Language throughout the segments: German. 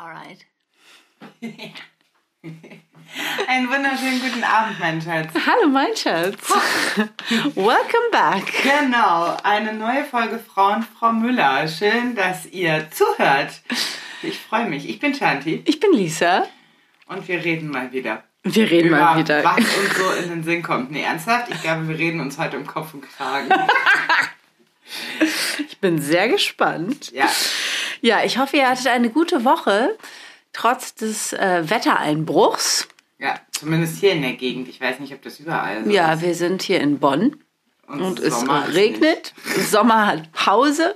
Alright. Einen wunderschönen guten Abend, mein Schatz. Hallo, mein Schatz. Welcome back. Genau, eine neue Folge Frauen Frau Müller. Schön, dass ihr zuhört. Ich freue mich. Ich bin Shanti Ich bin Lisa. und wir reden mal wieder. Wir reden über mal wieder. was uns so in den Sinn kommt. Nee, ernsthaft? Ich glaube, wir reden uns heute um Kopf und Kragen. Ich bin sehr gespannt. Ja, Ja, ich hoffe, ihr hattet eine gute Woche, trotz des äh, Wettereinbruchs. ja, zumindest hier in der Gegend. Ich weiß nicht, ob das überall so Ja, ist. wir sind hier in Bonn und es Sommer ist regnet. Sommer hat Pause.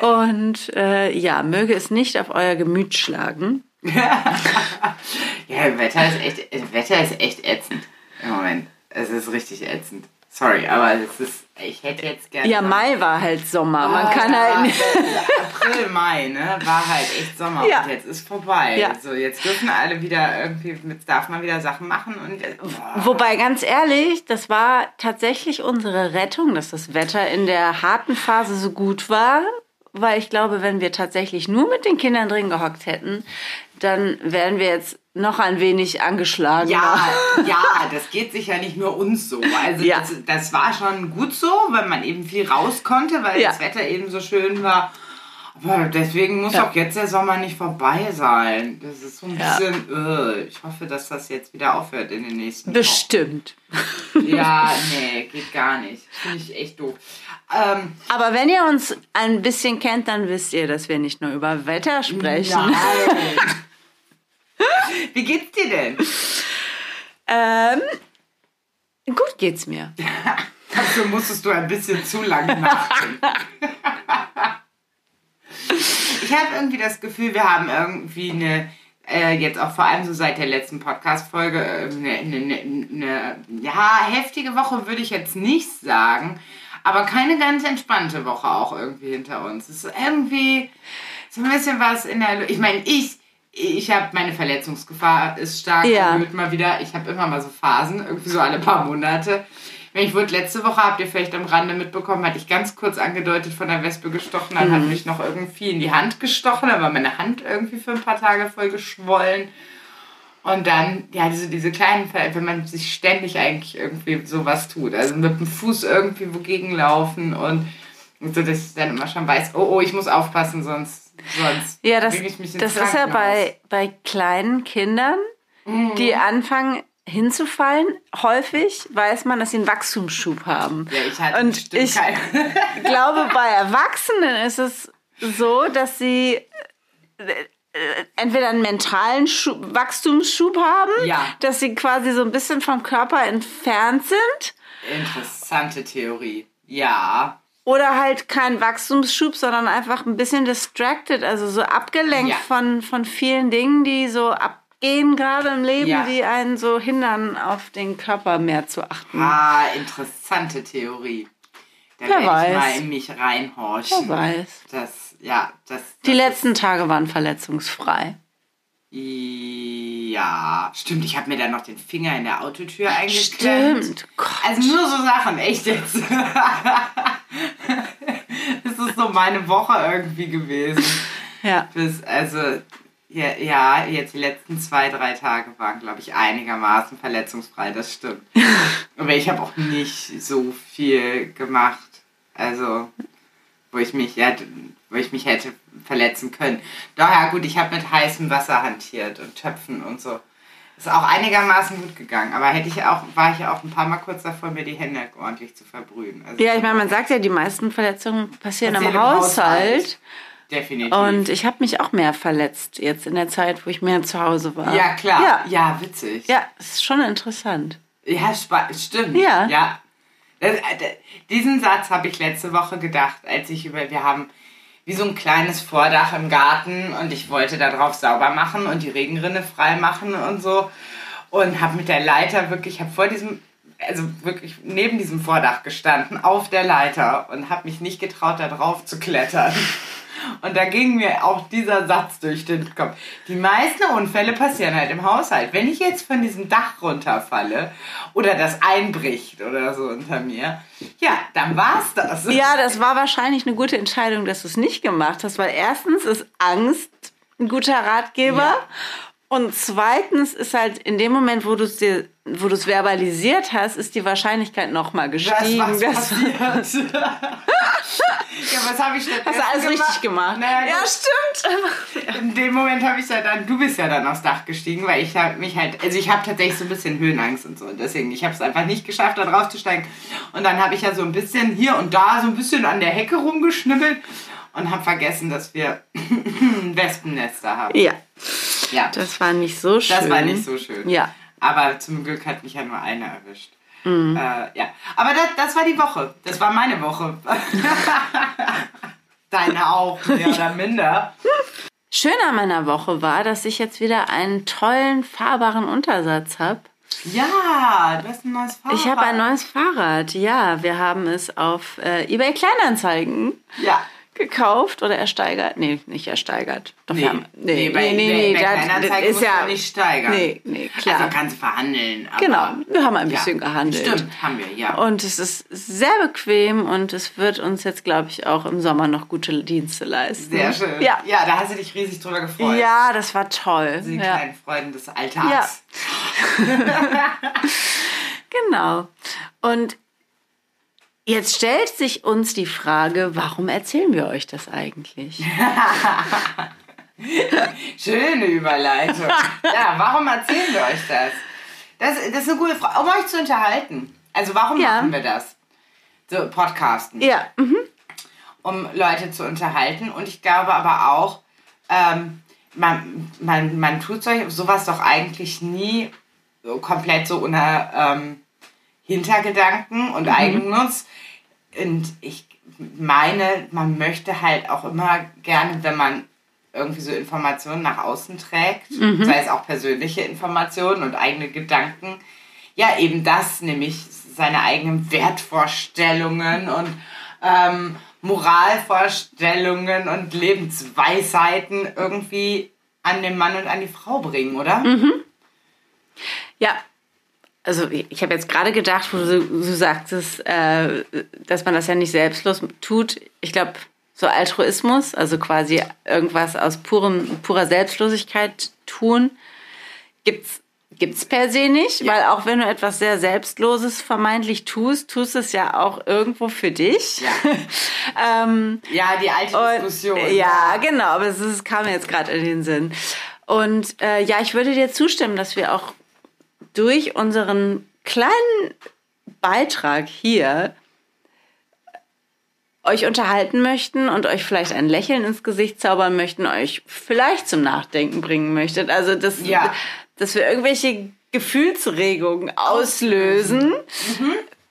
Und äh, ja, möge es nicht auf euer Gemüt schlagen. Ja, Wetter ist echt, Wetter ist echt ätzend im Moment. Es ist richtig ätzend. Sorry, aber es ist, ich hätte jetzt gerne. Ja, Mai war halt Sommer. Man Ah, kann halt nicht. April, Mai, ne? War halt echt Sommer Ja. und jetzt ist vorbei. Ja. So, jetzt dürfen alle wieder irgendwie, jetzt darf man wieder Sachen machen und boah. Wobei, ganz ehrlich, das war tatsächlich unsere Rettung, dass das Wetter in der harten Phase so gut war. Weil ich glaube, wenn wir tatsächlich nur mit den Kindern drin gehockt hätten, dann wären wir jetzt noch ein wenig angeschlagen. Ja, ja, das geht sicher nicht nur uns so. Also Ja. das, das war schon gut so, weil man eben viel raus konnte, weil Ja. das Wetter eben so schön war. Aber deswegen muss Ja. auch jetzt der Sommer nicht vorbei sein. Das ist so ein bisschen, äh, ich hoffe, dass das jetzt wieder aufhört in den nächsten Bestimmt. Wochen. Ja, nee, geht gar nicht. Finde ich echt doof. Ähm, Aber wenn ihr uns ein bisschen kennt, dann wisst ihr, dass wir nicht nur über Wetter sprechen. Nein. Wie geht's dir denn? Ähm, gut geht's mir. Dafür musstest du ein bisschen zu lange nachdenken. ich habe irgendwie das Gefühl, wir haben irgendwie eine, äh, jetzt auch vor allem so seit der letzten Podcast-Folge, äh, eine, eine, eine, eine, ja, heftige Woche würde ich jetzt nicht sagen, aber keine ganz entspannte Woche auch irgendwie hinter uns. Es ist irgendwie so ein bisschen was in der, Lu- ich meine, ich, ich habe meine Verletzungsgefahr ist stark Ja. erhöht mal wieder. Ich habe immer mal so Phasen, irgendwie so alle paar Monate. Ich wurde letzte Woche, habt ihr vielleicht am Rande mitbekommen, hatte ich ganz kurz angedeutet von der Wespe gestochen, dann hat mich noch irgendwie in die Hand gestochen, dann war meine Hand irgendwie für ein paar Tage voll geschwollen. Und dann, ja, diese, diese kleinen Fälle, wenn man sich ständig eigentlich irgendwie sowas tut, also mit dem Fuß irgendwie wogegen laufen und, und so, dass ich dann immer schon weiß, oh, oh, ich muss aufpassen, sonst, sonst Ja, das, ich mich ins das ist ja bei, bei kleinen Kindern, die anfangen hinzufallen. Häufig weiß man, dass sie einen Wachstumsschub haben. Ja, ich hatte Und ich glaube, bei Erwachsenen ist es so, dass sie entweder einen mentalen Schub, Wachstumsschub haben, Ja. dass sie quasi so ein bisschen vom Körper entfernt sind. Interessante Theorie. Ja. Oder halt kein Wachstumsschub, sondern einfach ein bisschen distracted, also so abgelenkt Ja. von, von vielen Dingen, die so abgehen gerade im Leben, Ja. die einen so hindern, auf den Körper mehr zu achten. Ah, interessante Theorie. Da Wer werde ich weiß. mal in mich reinhorchen. Wer weiß. Das, ja, das. Die das letzten Tage waren verletzungsfrei. Ja, stimmt. Ich habe mir dann noch den Finger in der Autotür eingeklemmt. Stimmt. Gott. Also nur so Sachen, echt jetzt. das ist so meine Woche irgendwie gewesen. Ja. Bis, also, ja, ja, jetzt die letzten zwei, drei Tage waren, glaube ich, einigermaßen verletzungsfrei, das stimmt. Aber ich habe auch nicht so viel gemacht. Also, wo ich mich, ja, wo ich mich hätte verletzen können. Daher gut, ich habe mit heißem Wasser hantiert und Töpfen und so. Ist auch einigermaßen gut gegangen. Aber hätte ich auch, war ich auch ein paar Mal kurz davor, mir die Hände ordentlich zu verbrühen. Also, Ja, ich meine, man sagt ja, die meisten Verletzungen passieren, im im Haushalt. Haushalt. Definitiv. Und ich habe mich auch mehr verletzt jetzt in der Zeit, wo ich mehr zu Hause war. ja, klar. Ja, ja witzig. ja es ist schon interessant. Ja, stimmt. Ja. ja. Das, äh, diesen Satz habe ich letzte Woche gedacht, als ich über, wir haben wie so ein kleines Vordach im Garten und ich wollte da drauf sauber machen und die Regenrinne frei machen und so und habe mit der Leiter wirklich, habe vor diesem, also wirklich neben diesem Vordach gestanden, auf der Leiter und habe mich nicht getraut, da drauf zu klettern. Und da ging mir auch dieser Satz durch den Kopf. Die meisten Unfälle passieren halt im Haushalt. Wenn ich jetzt von diesem Dach runterfalle oder das einbricht oder so unter mir, ja, dann war's das. Ja, das war wahrscheinlich eine gute Entscheidung, dass du es nicht gemacht hast, weil erstens ist Angst ein guter Ratgeber. Ja. Und zweitens ist halt in dem Moment, wo du es dir, wo du es verbalisiert hast, ist die Wahrscheinlichkeit nochmal Das gestiegen. was dass- passiert. ja, was habe ich stattdessen Hast du alles richtig gemacht? Naja, ja, das- stimmt. In dem Moment habe ich ja dann, du bist ja dann aufs Dach gestiegen, weil ich habe mich halt, also ich habe tatsächlich so ein bisschen Höhenangst und so. Deswegen, ich habe es einfach nicht geschafft, da drauf zu steigen. Und dann habe ich ja so ein bisschen hier und da so ein bisschen an der Hecke rumgeschnibbelt und habe vergessen, dass wir Wespennester haben. Ja, Ja, das war nicht so schön. das war nicht so schön. Ja. Aber zum Glück hat mich ja nur eine erwischt. Mhm. Äh, ja, aber das, das war die Woche. Das war meine Woche. Deine auch, mehr oder minder. Schön an meiner Woche war, dass ich jetzt wieder einen tollen, fahrbaren Untersatz habe. Ja, du hast ein neues Fahrrad. Ich habe ein neues Fahrrad. Ja, wir haben es auf äh, eBay Kleinanzeigen Ja. Gekauft oder ersteigert. Nee, nicht ersteigert. Doch, Nee, haben, nee, bei, nee, bei das- Kleinanzeigen das ist ja du nicht steigern. Nee, nee, klar. Also kannst du verhandeln. Genau, wir haben ein ja, bisschen gehandelt. Stimmt, haben wir, ja. Und es ist sehr bequem und es wird uns jetzt, glaube ich, auch im Sommer noch gute Dienste leisten. Sehr schön. Ja. ja, da hast du dich riesig drüber gefreut. Ja, das war toll. Die Ja. kleinen Freuden des Alltags. Genau. Und jetzt stellt sich uns die Frage, warum erzählen wir euch das eigentlich? Schöne Überleitung. ja, warum erzählen wir euch das? das? Das ist eine gute Frage. Um euch zu unterhalten. Also warum Ja. machen wir das? So, Podcasten. Ja, mhm. um Leute zu unterhalten. Und ich glaube aber auch, ähm, man, man, man tut solch, sowas doch eigentlich nie so komplett so ohne ähm, Hintergedanken und Eigennutz. Und ich meine, man möchte halt auch immer gerne, wenn man irgendwie so Informationen nach außen trägt, sei es auch persönliche Informationen und eigene Gedanken, ja, eben das, nämlich seine eigenen Wertvorstellungen und ähm, Moralvorstellungen und Lebensweisheiten irgendwie an den Mann und an die Frau bringen, oder? ja. Also ich habe jetzt gerade gedacht, wo du, du sagtest, äh, dass man das ja nicht selbstlos tut. Ich glaube, so Altruismus, also quasi irgendwas aus purem, purer Selbstlosigkeit tun, gibt's gibt's per se nicht, weil auch wenn du etwas sehr Selbstloses vermeintlich tust, tust es ja auch irgendwo für dich. Ja. ähm, Ja, die alte Und, Diskussion. ja, genau, aber es ist, kam mir jetzt gerade in den Sinn. Und äh, ja, ich würde dir zustimmen, dass wir auch durch unseren kleinen Beitrag hier euch unterhalten möchten und euch vielleicht ein Lächeln ins Gesicht zaubern möchten, euch vielleicht zum Nachdenken bringen möchtet. Also, dass, Ja. dass wir irgendwelche Gefühlsregungen auslösen,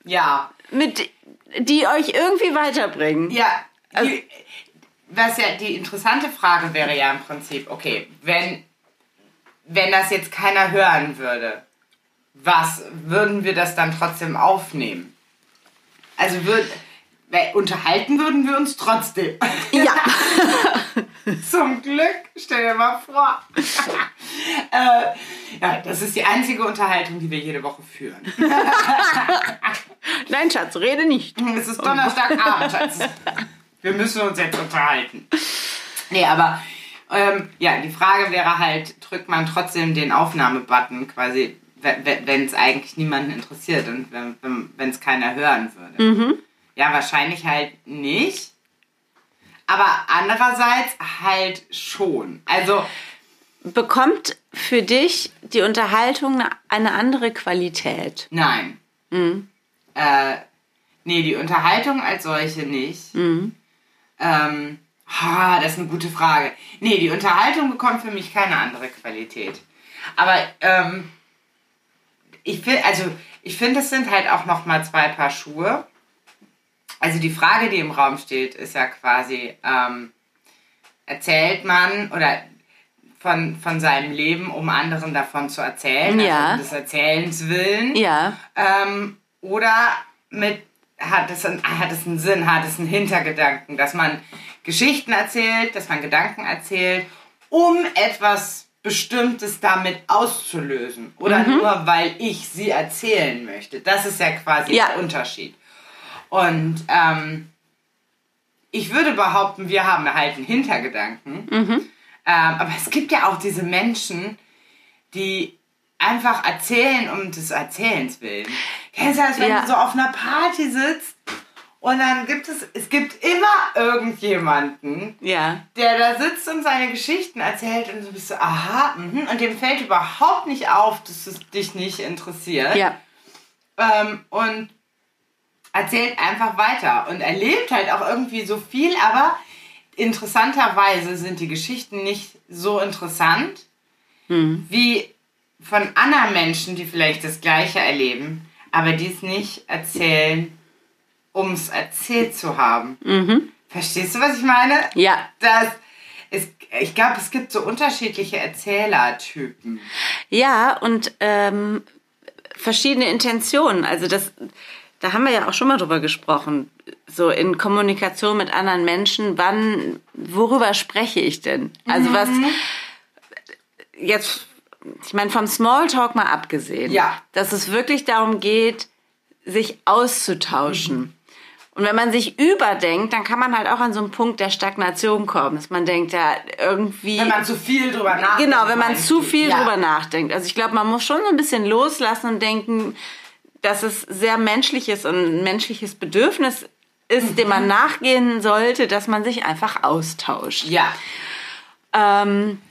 Ja. mit, die euch irgendwie weiterbringen. Ja, Also- die, was ja die interessante Frage wäre ja im Prinzip, okay, wenn, wenn das jetzt keiner hören würde, was würden wir das dann trotzdem aufnehmen? Also würd, unterhalten würden wir uns trotzdem. Ja. Zum Glück, stell dir mal vor. äh, ja, das ist die einzige Unterhaltung, die wir jede Woche führen. Nein, Schatz, rede nicht. Es ist Donnerstagabend, Schatz. Wir müssen uns jetzt unterhalten. Nee, aber ähm, ja, die Frage wäre halt, drückt man trotzdem den Aufnahmebutton quasi, wenn es eigentlich niemanden interessiert und wenn es keiner hören würde. Ja, wahrscheinlich halt nicht. Aber andererseits halt schon. Also, Bekommt für dich die Unterhaltung eine- andere Qualität? nein. Äh, nee, die Unterhaltung als solche nicht. Ähm, ha, das ist eine gute Frage. Nee, die Unterhaltung bekommt für mich keine andere Qualität. Aber ähm, ich finde, also ich finde, es sind halt auch noch mal zwei Paar Schuhe. Also die Frage, die im Raum steht, ist ja quasi, ähm, erzählt man oder von, von seinem Leben, um anderen davon zu erzählen, Ja. also des Erzählens willen. Ja. Ähm, oder mit hat es, ein, hat es einen Sinn, hat es einen Hintergedanken, dass man Geschichten erzählt, dass man Gedanken erzählt, um etwas Bestimmtes damit auszulösen. Oder Mhm. nur, weil ich sie erzählen möchte. Das ist ja quasi Ja. der Unterschied. Und ähm, ich würde behaupten, wir haben halt einen Hintergedanken. Mhm. Ähm, aber es gibt ja auch diese Menschen, die einfach erzählen um des Erzählens willen. Kennst du das, wenn Ja. du so auf einer Party sitzt und dann gibt es, es gibt immer irgendjemanden, Ja. der da sitzt und seine Geschichten erzählt und du bist so, aha, mhm, und dem fällt überhaupt nicht auf, dass es dich nicht interessiert. Ja. Ähm, und erzählt einfach weiter und erlebt halt auch irgendwie so viel, aber interessanterweise sind die Geschichten nicht so interessant wie von anderen Menschen, die vielleicht das Gleiche erleben, aber die es nicht erzählen, um es erzählt zu haben. Verstehst du, was ich meine? Ja. Das ist, ich glaube, es gibt so unterschiedliche Erzählertypen. Ja, und ähm, verschiedene Intentionen. Also das, da haben wir ja auch schon mal drüber gesprochen. So in Kommunikation mit anderen Menschen, wann, worüber spreche ich denn? Also was jetzt, ich meine, vom Smalltalk mal abgesehen, Ja. dass es wirklich darum geht, sich auszutauschen. Und wenn man sich überdenkt, dann kann man halt auch an so einen Punkt der Stagnation kommen, dass man denkt, ja, irgendwie. Wenn man zu viel drüber nachdenkt. Genau, wenn man zu viel Ja. drüber nachdenkt. Also ich glaube, man muss schon so ein bisschen loslassen und denken, dass es sehr menschliches und ein menschliches Bedürfnis ist, dem Mhm. man nachgehen sollte, dass man sich einfach austauscht. Ja. Ähm,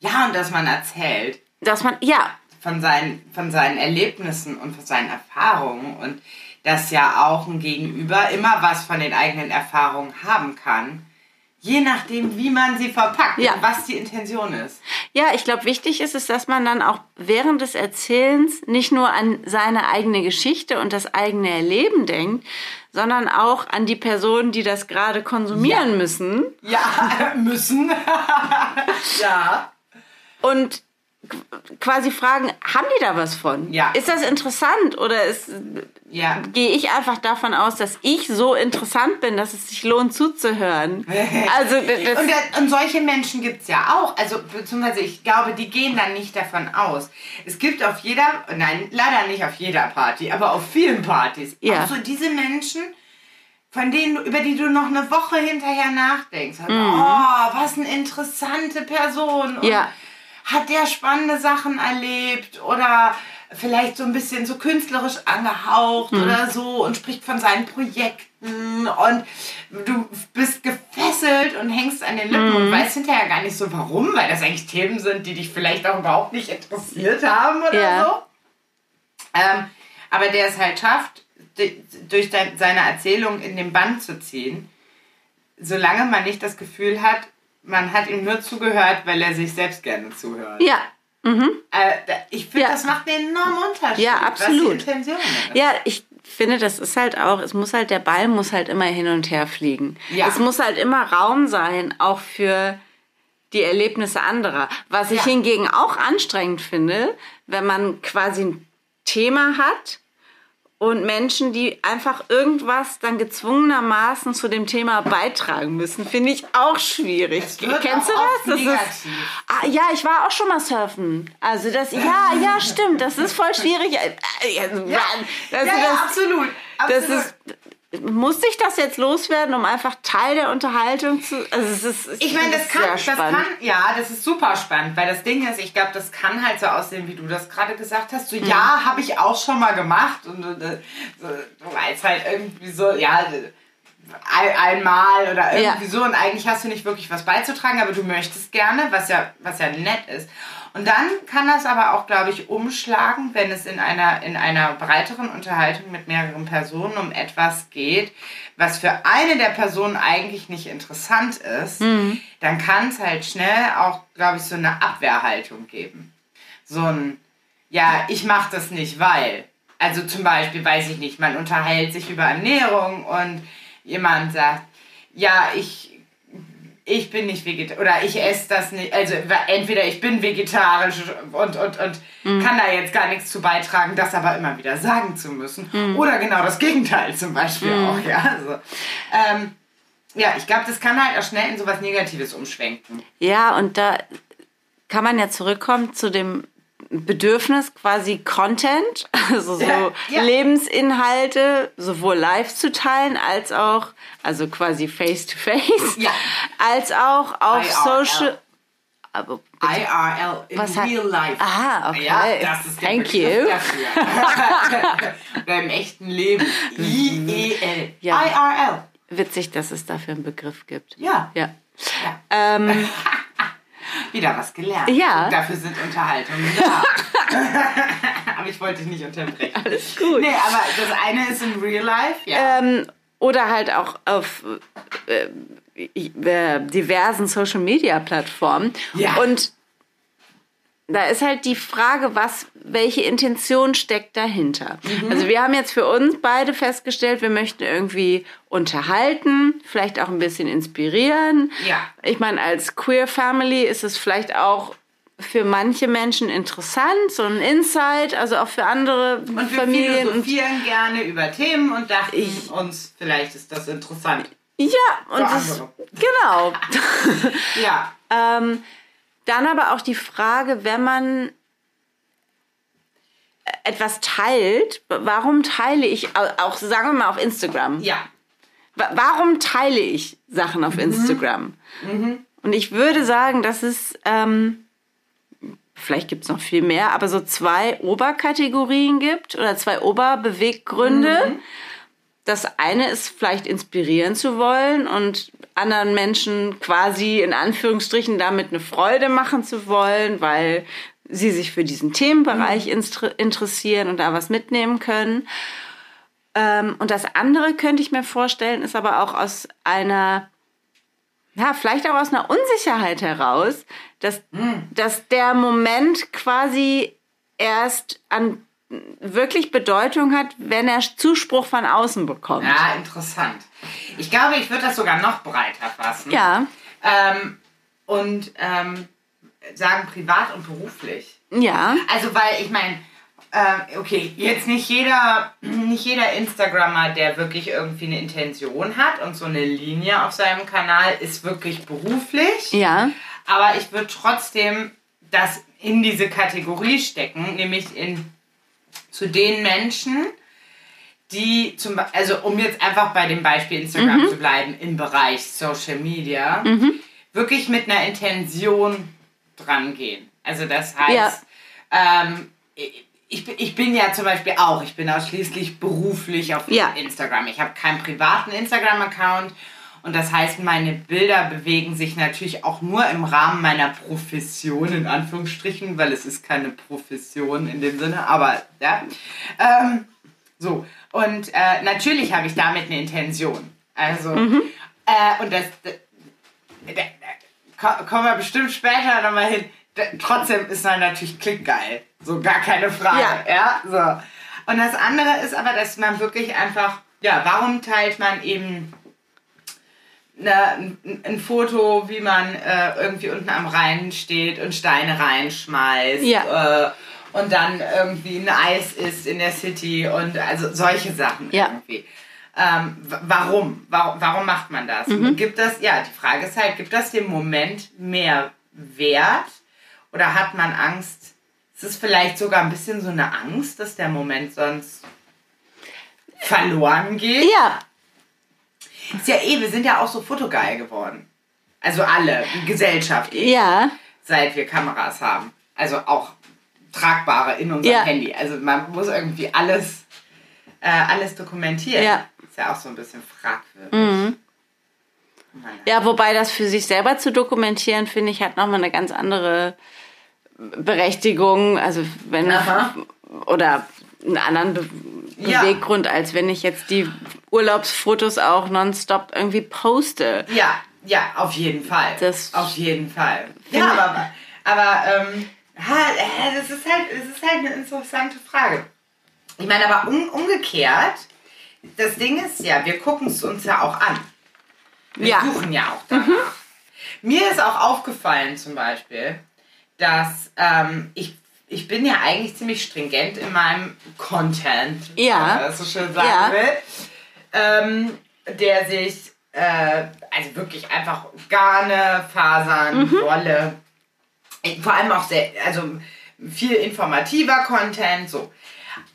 Ja, und dass man erzählt dass man, ja, von seinen, von seinen Erlebnissen und von seinen Erfahrungen und dass ja auch ein Gegenüber immer was von den eigenen Erfahrungen haben kann. Je nachdem, wie man sie verpackt Ja. und was die Intention ist. ja, ich glaube, wichtig ist es, dass man dann auch während des Erzählens nicht nur an seine eigene Geschichte und das eigene Erleben denkt, sondern auch an die Personen, die das gerade konsumieren Ja. müssen. Ja, müssen. ja. und quasi fragen, haben die da was von? Ja. Ist das interessant oder ist, Ja. gehe ich einfach davon aus, dass ich so interessant bin, dass es sich lohnt zuzuhören? Also d- das, Und, und solche Menschen gibt es ja auch. Also, beziehungsweise ich glaube, die gehen dann nicht davon aus. Es gibt auf jeder, nein, leider nicht auf jeder Party, aber auf vielen Partys Ja. auch so diese Menschen, von denen, über die du noch eine Woche hinterher nachdenkst. Oh, was eine interessante Person. Und Mhm. Ja. Hat der spannende Sachen erlebt oder vielleicht so ein bisschen so künstlerisch angehaucht Mhm. oder so und spricht von seinen Projekten und du bist gefesselt und hängst an den Lippen Mhm. und weißt hinterher gar nicht so warum, weil das eigentlich Themen sind, die dich vielleicht auch überhaupt nicht interessiert haben oder Ja. so. Ähm, aber der es halt schafft, durch seine Erzählung in den Band zu ziehen, solange man nicht das Gefühl hat, man hat ihm nur zugehört, weil er sich selbst gerne zuhört. ja, Äh, da- ich finde, Ja. das macht einen enormen Unterschied. Ja, absolut. Ja, ich finde, das ist halt auch, es muss halt, der Ball muss halt immer hin und her fliegen. Ja. Es muss halt immer Raum sein, auch für die Erlebnisse anderer. Was ich Ja. hingegen auch anstrengend finde, wenn man quasi ein Thema hat und Menschen, die einfach irgendwas dann gezwungenermaßen zu dem Thema beitragen müssen, finde ich auch schwierig. Kennst du das? das ist, ah, ja, ich war auch schon mal surfen. Also das, ja, ja, stimmt, das ist voll schwierig. Äh, äh, Ja, also ja, das, ja, absolut. das absolut. ist, muss ich das jetzt loswerden, um einfach Teil der Unterhaltung zu. Also es ist, Ich meine, das kann, es das kann, ja, das ist super spannend, weil das Ding ist, ich glaube, das kann halt so aussehen, wie du das gerade gesagt hast. So, Mhm. ja, habe ich auch schon mal gemacht und äh, so, du weißt halt irgendwie so, ja, ein, einmal oder irgendwie Ja. so und eigentlich hast du nicht wirklich was beizutragen, aber du möchtest gerne, was ja, was ja nett ist. Und dann kann das aber auch, glaube ich, umschlagen, wenn es in einer, in einer breiteren Unterhaltung mit mehreren Personen um etwas geht, was für eine der Personen eigentlich nicht interessant ist, dann kann es halt schnell auch, glaube ich, so eine Abwehrhaltung geben. So ein, ja, ich mache das nicht, weil. Also zum Beispiel, weiß ich nicht, man unterhält sich über Ernährung und jemand sagt, ja, ich, ich bin nicht vegetarisch oder ich esse das nicht. Also entweder ich bin vegetarisch und, und, und kann da jetzt gar nichts zu beitragen, das aber immer wieder sagen zu müssen. Oder genau das Gegenteil zum Beispiel auch, ja. Also, ähm, ja, ich glaube, das kann halt auch schnell in sowas Negatives umschwenken. Ja, und da kann man ja zurückkommen zu dem Bedürfnis quasi Content, also so Ja, ja. Lebensinhalte sowohl live zu teilen als auch, also quasi face to face, Ja. als auch auf IRL. Social. Aber IRL, in Was real life. Ah, okay. Ja, das ist der Thank Begriff you. dafür. Oder im echten Leben. I-E-L. IRL. witzig, dass es dafür einen Begriff gibt. Ja. Ja. ja. Ähm, Wieder was gelernt. Ja. Dafür sind Unterhaltungen da. aber ich wollte dich nicht unterbrechen. alles gut. Nee, aber das eine ist in real life. Ja. Ähm, oder halt auch auf äh, äh, diversen Social Media Plattformen. Ja. Und da ist halt die Frage, was, welche Intention steckt dahinter? Mhm. Also wir haben jetzt für uns beide festgestellt, wir möchten irgendwie unterhalten, vielleicht auch ein bisschen inspirieren. Ja. Ich meine, als Queer Family ist es vielleicht auch für manche Menschen interessant, so ein Insight, also auch für andere und wir Familien. Und, philosophieren gerne über Themen und dachten uns, vielleicht ist das interessant. ja, und das, genau. Ja. Ähm, dann aber auch die Frage, wenn man etwas teilt, warum teile ich, au- auch sagen wir mal auf Instagram, Ja. Wa- warum teile ich Sachen auf Instagram? Und ich würde sagen, dass es, ähm, vielleicht gibt es noch viel mehr, aber so zwei Oberkategorien gibt oder zwei Oberbeweggründe. Das eine ist vielleicht inspirieren zu wollen und anderen Menschen quasi in Anführungsstrichen damit eine Freude machen zu wollen, weil sie sich für diesen Themenbereich instre- interessieren und da was mitnehmen können. Ähm, und das andere könnte ich mir vorstellen, ist aber auch aus einer, ja, vielleicht auch aus einer Unsicherheit heraus, dass, dass der Moment quasi erst an wirklich Bedeutung hat, wenn er Zuspruch von außen bekommt. Ja, interessant. Ich glaube, ich würde das sogar noch breiter fassen. Ja, Ähm, und ähm, sagen privat und beruflich. ja, Also, weil ich meine, äh, okay, jetzt nicht jeder, nicht jeder Instagrammer, der wirklich irgendwie eine Intention hat und so eine Linie auf seinem Kanal, ist wirklich beruflich. ja, Aber ich würde trotzdem das in diese Kategorie stecken, nämlich in zu den Menschen, die zum also um jetzt einfach bei dem Beispiel Instagram zu bleiben, im Bereich Social Media, wirklich mit einer Intention dran gehen. Also das heißt, ähm, ich, ich bin ja zum Beispiel auch, ich bin ausschließlich beruflich auf Ja. Instagram. Ich habe keinen privaten Instagram-Account und das heißt, meine Bilder bewegen sich natürlich auch nur im Rahmen meiner Profession, in Anführungsstrichen, weil es ist keine Profession in dem Sinne, aber ja. Ähm, so, und äh, natürlich habe ich damit eine Intention. Also, äh, und das, da, da, ko- kommen wir bestimmt später nochmal hin. Trotzdem ist dann natürlich klickgeil. So, gar keine Frage. Ja. Ja. so. Und das andere ist aber, dass man wirklich einfach, ja, warum teilt man eben eine, ein, Foto, wie man äh, irgendwie unten am Rhein steht und Steine reinschmeißt. Ja. Äh, und dann irgendwie ein Eis isst in der City und also solche Sachen Ja. irgendwie. Ähm, warum? warum? Warum macht man das? Mhm. Gibt das, ja, die Frage ist halt, gibt das dem Moment mehr Wert oder hat man Angst? Es ist vielleicht sogar ein bisschen so eine Angst, dass der Moment sonst verloren geht. ja, Ist ja eh, wir sind ja auch so fotogeil geworden. Also alle, die Gesellschaft, ja, seit wir Kameras haben. Also auch tragbare in unserem Ja. Handy. Also man muss irgendwie alles, äh, alles dokumentieren. Ja. Ist ja auch so ein bisschen fragwürdig. Naja. Ja, wobei das für sich selber zu dokumentieren, finde ich, hat nochmal eine ganz andere Berechtigung. Also wenn Aha. oder einen anderen Be Ja. Beweggrund, als wenn ich jetzt die Urlaubsfotos auch nonstop irgendwie poste. Ja, ja, auf jeden Fall. Das- auf jeden Fall. Ja, aber, aber ähm, äh, das, ist halt, das ist halt eine interessante Frage. Ich meine, aber um, umgekehrt, das Ding ist ja, wir gucken es uns ja auch an. Wir Ja. suchen ja auch danach. Mir ist auch aufgefallen zum Beispiel, dass ähm, ich, ich bin ja eigentlich ziemlich stringent in meinem Content, Ja. wenn man das so schön sagen Ja. will, ähm, der sich äh, also wirklich einfach Garne, Fasern, Mhm. Wolle. Äh, Vor allem auch sehr, also viel informativer Content, so.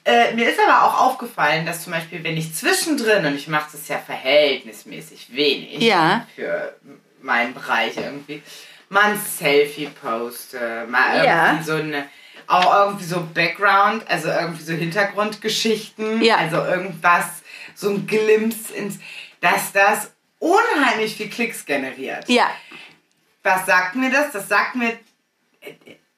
Äh, mir ist aber auch aufgefallen, dass zum Beispiel, wenn ich zwischendrin, und ich mache das ja verhältnismäßig wenig Ja. für meinen Bereich irgendwie, mal ein Selfie poste, mal Ja. irgendwie so eine, auch irgendwie so Background, also irgendwie so Hintergrundgeschichten, Ja. also irgendwas, so ein Glimpse ins, dass das unheimlich viel Klicks generiert. Ja. Was sagt mir das? Das sagt mir,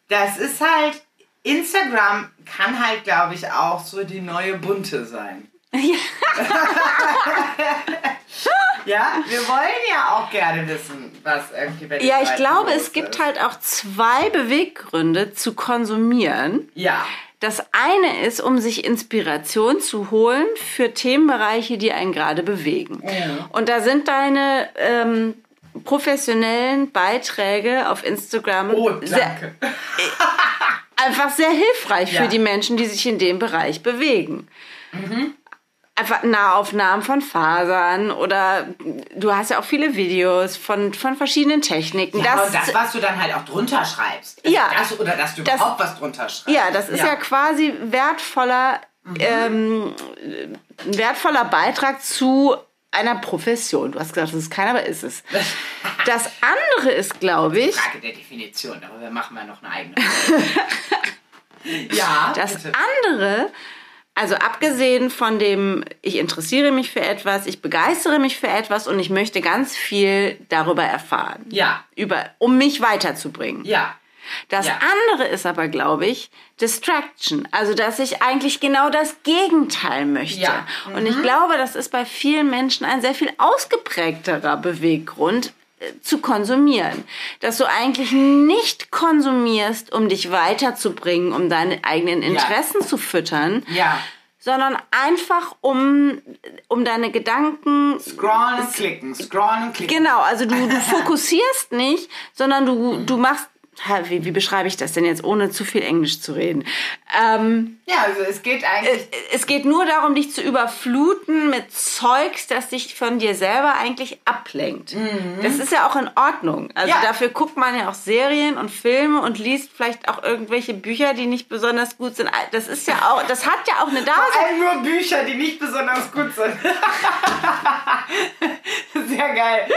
das ist halt, Instagram kann halt, glaube ich, auch so die neue Bunte sein. Ja. Ja, wir wollen ja auch gerne wissen, was irgendwie bei Ja, ich glaube, es gibt ist. halt auch zwei Beweggründe zu konsumieren. Ja, Das eine ist, um sich Inspiration zu holen für Themenbereiche, die einen gerade bewegen. Und da sind deine ähm, professionellen Beiträge auf Instagram oh, sehr, danke. einfach sehr hilfreich Ja. für die Menschen, die sich in dem Bereich bewegen. Einfach Nahaufnahmen von Fasern oder du hast ja auch viele Videos von, von verschiedenen Techniken. Ja, das, das, was du dann halt auch drunter schreibst. Also Ja. Das, oder dass du Das- überhaupt was drunter schreibst. ja, das ist ja, quasi wertvoller, ähm, ein wertvoller Beitrag zu einer Profession. Du hast gesagt, das ist keiner, aber ist es. Das andere ist, glaube ich, Frage der Definition, darüber machen wir noch eine eigene. ja, Das bitte. andere, also abgesehen von dem, ich interessiere mich für etwas, ich begeistere mich für etwas und ich möchte ganz viel darüber erfahren. Ja. Über, um mich weiterzubringen. Ja. Das Ja. andere ist aber, glaube ich, Distraction. Also, dass ich eigentlich genau das Gegenteil möchte. Ja. Und ich glaube, das ist bei vielen Menschen ein sehr viel ausgeprägterer Beweggrund zu konsumieren. Dass du eigentlich nicht konsumierst, um dich weiterzubringen, um deine eigenen Interessen zu füttern, Ja. sondern einfach um, um deine Gedanken Scrollen klicken, scrollen klicken. Genau, also du, du fokussierst nicht, sondern du, du machst. Wie, wie beschreibe ich das denn jetzt, ohne zu viel Englisch zu reden? Ähm, Ja, also es geht eigentlich. es geht nur darum, dich zu überfluten mit Zeugs, das dich von dir selber eigentlich ablenkt. Das ist ja auch in Ordnung. Also Ja. dafür guckt man ja auch Serien und Filme und liest vielleicht auch irgendwelche Bücher, die nicht besonders gut sind. Das ist ja auch, das hat ja auch eine Vor Daseinsberechtigung. allem nur Bücher, die nicht besonders gut sind. Sehr geil.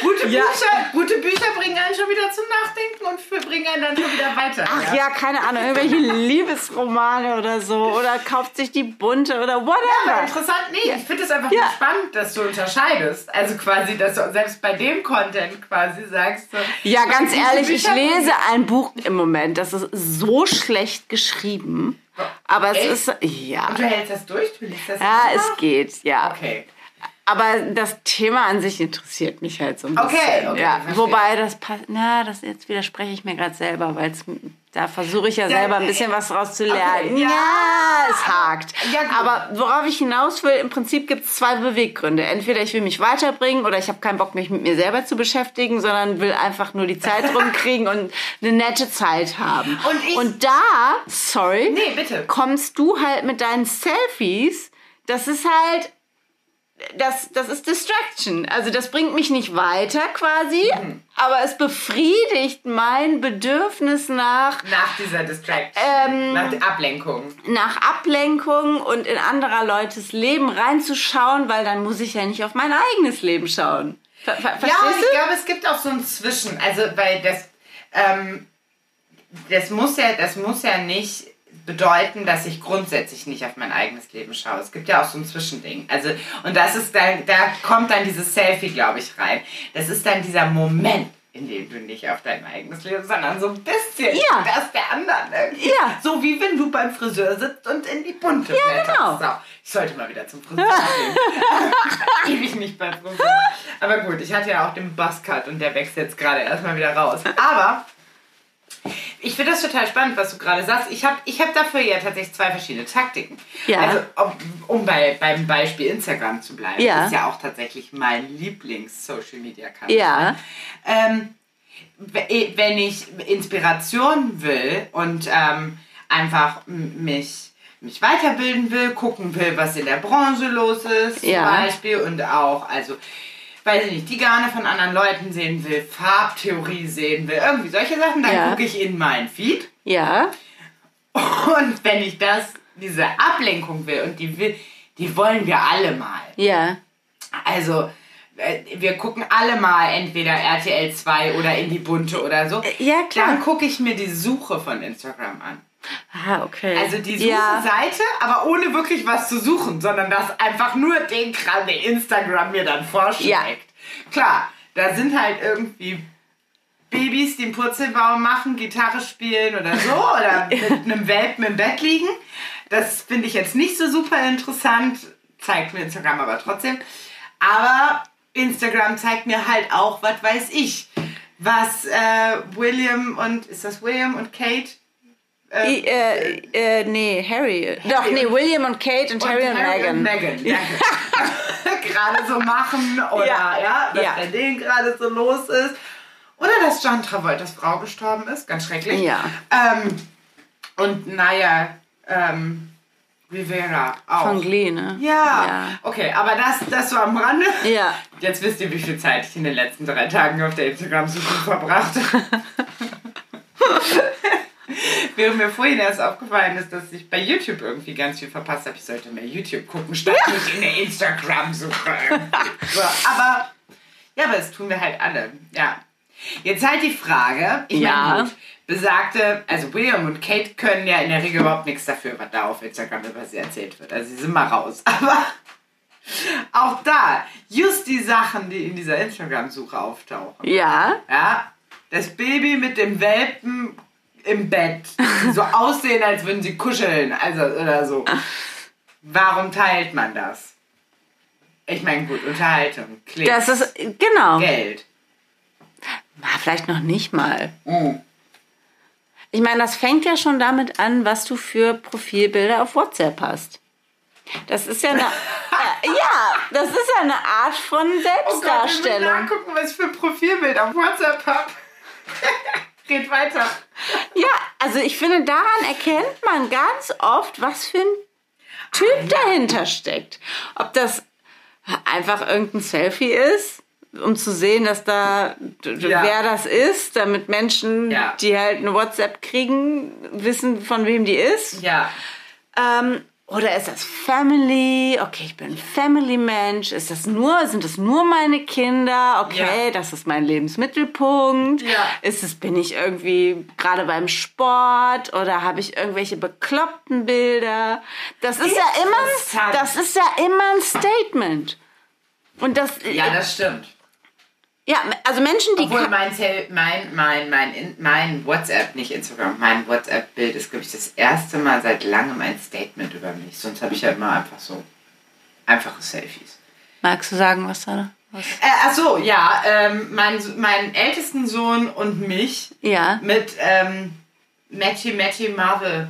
gute, Ja. Bücher, gute Bücher bringen einen schon wieder zum Nachdenken und für- bringen einen dann schon wieder weiter. Ach ja, keine Ahnung, irgendwelche Liebesromane oder so. Oder kauft sich die bunte oder whatever. interessant, nee, ich finde es einfach Ja. spannend, dass du unterscheidest. Also quasi, dass du selbst bei dem Content quasi sagst. So, Ja, ganz ehrlich, ich lese ein Buch im Moment, das ist so schlecht geschrieben. Aber es Echt? ist, ja. Und du hältst das durch? Du liest das Ja, es geht, ja. Okay. Aber das Thema an sich interessiert mich halt so ein Okay, bisschen. okay, ja. verstehe. Wobei das passt, na, das jetzt widerspreche ich mir gerade selber, weil da versuche ich ja selber ein bisschen was draus zu lernen. ja. ja, es hakt. Ja. Aber worauf ich hinaus will, im Prinzip gibt es zwei Beweggründe. Entweder ich will mich weiterbringen oder ich habe keinen Bock, mich mit mir selber zu beschäftigen, sondern will einfach nur die Zeit rumkriegen und eine nette Zeit haben. Und ich- und da, sorry, Nee, bitte. kommst du halt mit deinen Selfies. Das ist halt, das, das ist Distraction. Also das bringt mich nicht weiter quasi, Mhm. aber es befriedigt mein Bedürfnis nach, Nach dieser Distraction. Ähm, nach Ablenkung. nach Ablenkung und in anderer Leutes Leben reinzuschauen, weil dann muss ich ja nicht auf mein eigenes Leben schauen. Ver ver Ja, ich glaube, es gibt auch so ein Zwischen. Also, weil das, ähm, das muss ja, das muss ja nicht bedeuten, dass ich grundsätzlich nicht auf mein eigenes Leben schaue. Es gibt ja auch so ein Zwischending. Also, und das ist dann, da kommt dann dieses Selfie, glaube ich, rein. Das ist dann dieser Moment, in dem du nicht auf dein eigenes Leben, sondern so ein bisschen Ja. das der anderen. irgendwie. Ja. So wie wenn du beim Friseur sitzt und in die bunte ja, blätterst. genau. So, ich sollte mal wieder zum Friseur gehen. Ewig nicht beim Friseur. Aber gut, ich hatte ja auch den Buzzcut und der wächst jetzt gerade erstmal wieder raus. Aber ich finde das total spannend, was du gerade sagst. Ich habe ich hab dafür ja tatsächlich zwei verschiedene Taktiken. Ja. Also, um, um bei, beim Beispiel Instagram zu bleiben, Ja. ist ja auch tatsächlich mein Lieblings-Social-Media-Kanal. Ja. Ähm, wenn ich Inspiration will und ähm, einfach mich mich weiterbilden will, gucken will, was in der Branche los ist zum Ja. Beispiel und auch, also, weiß ich nicht, die Garne von anderen Leuten sehen will, Farbtheorie sehen will, irgendwie solche Sachen, dann Ja. gucke ich in meinen Feed Ja. und wenn ich das, diese Ablenkung will und die will, die wollen wir alle mal. Ja. Also, äh, wir gucken alle mal entweder RTL 2 oder in die Bunte oder so. ja, klar. Dann gucke ich mir die Suche von Instagram an. Ah, okay. Also die ja. Suche-Seite, aber ohne wirklich was zu suchen, sondern das einfach nur den Kram, den Instagram mir dann vorschlägt. Ja. Klar, da sind halt irgendwie Babys, die einen Purzelbaum machen, Gitarre spielen oder so, oder mit einem Welpen im Bett liegen. Das finde ich jetzt nicht so super interessant, zeigt mir Instagram aber trotzdem. Aber Instagram zeigt mir halt auch, was weiß ich, was äh, William und, ist das William und Kate? I, äh, äh, nee, Harry. Doch, nee, und- William und Kate und, Harry und Meghan. Meghan, danke. gerade so machen oder Ja. ja, dass Ja. bei denen gerade so los ist. Oder dass John Travoltas Frau gestorben ist, ganz schrecklich. Ja. Ähm, und naja, ähm, Rivera auch. Von Glee, ne? ja. okay, aber das, das war am Rande. Ja. Jetzt wisst ihr, wie viel Zeit ich in den letzten drei Tagen auf der Instagram-Suche verbracht habe. Während mir vorhin erst aufgefallen ist, dass ich bei YouTube irgendwie ganz viel verpasst habe. Ich sollte mehr YouTube gucken, statt mich in der Instagram-Suche. so, aber, ja, aber das tun wir halt alle. Ja. Jetzt halt die Frage, ich Ja. meine, besagte, also William und Kate können ja in der Regel überhaupt nichts dafür, was da auf Instagram über sie erzählt wird. Also sie sind mal raus. Aber auch da, just die Sachen, die in dieser Instagram-Suche auftauchen. Ja. Ja, das Baby mit dem Welpen im Bett, die so aussehen, als würden sie kuscheln, also oder so. Warum teilt man das? Ich meine, gut, Unterhaltung, Klicks, Das ist, genau. Geld. Ah, Vielleicht noch nicht mal. Mm. Ich meine, das fängt ja schon damit an, was du für Profilbilder auf WhatsApp hast. Das ist ja eine, äh, ja, das ist ja eine Art von Oh Gott, ich will Selbstdarstellung. nachgucken, was ich für ein Profilbild auf WhatsApp habe. Geht weiter. Ja, also ich finde, daran erkennt man ganz oft, was für ein Typ dahinter steckt. Ob das einfach irgendein Selfie ist, um zu sehen, dass da Ja. wer das ist, damit Menschen, Ja. die halt eine WhatsApp kriegen, wissen, von wem die ist. Ja. Ähm, oder ist das Family? Okay, ich bin Family-Mensch. Ist das nur, sind das nur meine Kinder? Okay, Ja. das ist mein Lebensmittelpunkt. Ja. Ist es, bin ich irgendwie gerade beim Sport oder habe ich irgendwelche bekloppten Bilder? Das ist ja immer, das ist ja immer ein Statement. Und das, Ja, das stimmt. Ja, also Menschen, die Obwohl mein, mein, mein, mein, In- mein WhatsApp, nicht Instagram, mein WhatsApp-Bild ist, glaube ich, das erste Mal seit langem ein Statement über mich. Sonst habe ich ja immer einfach so einfache Selfies. magst du sagen, was da? Was? Äh, ach so, ja, ähm, mein, meinen ältesten Sohn und mich Ja. mit ähm, Matty Matty Marvel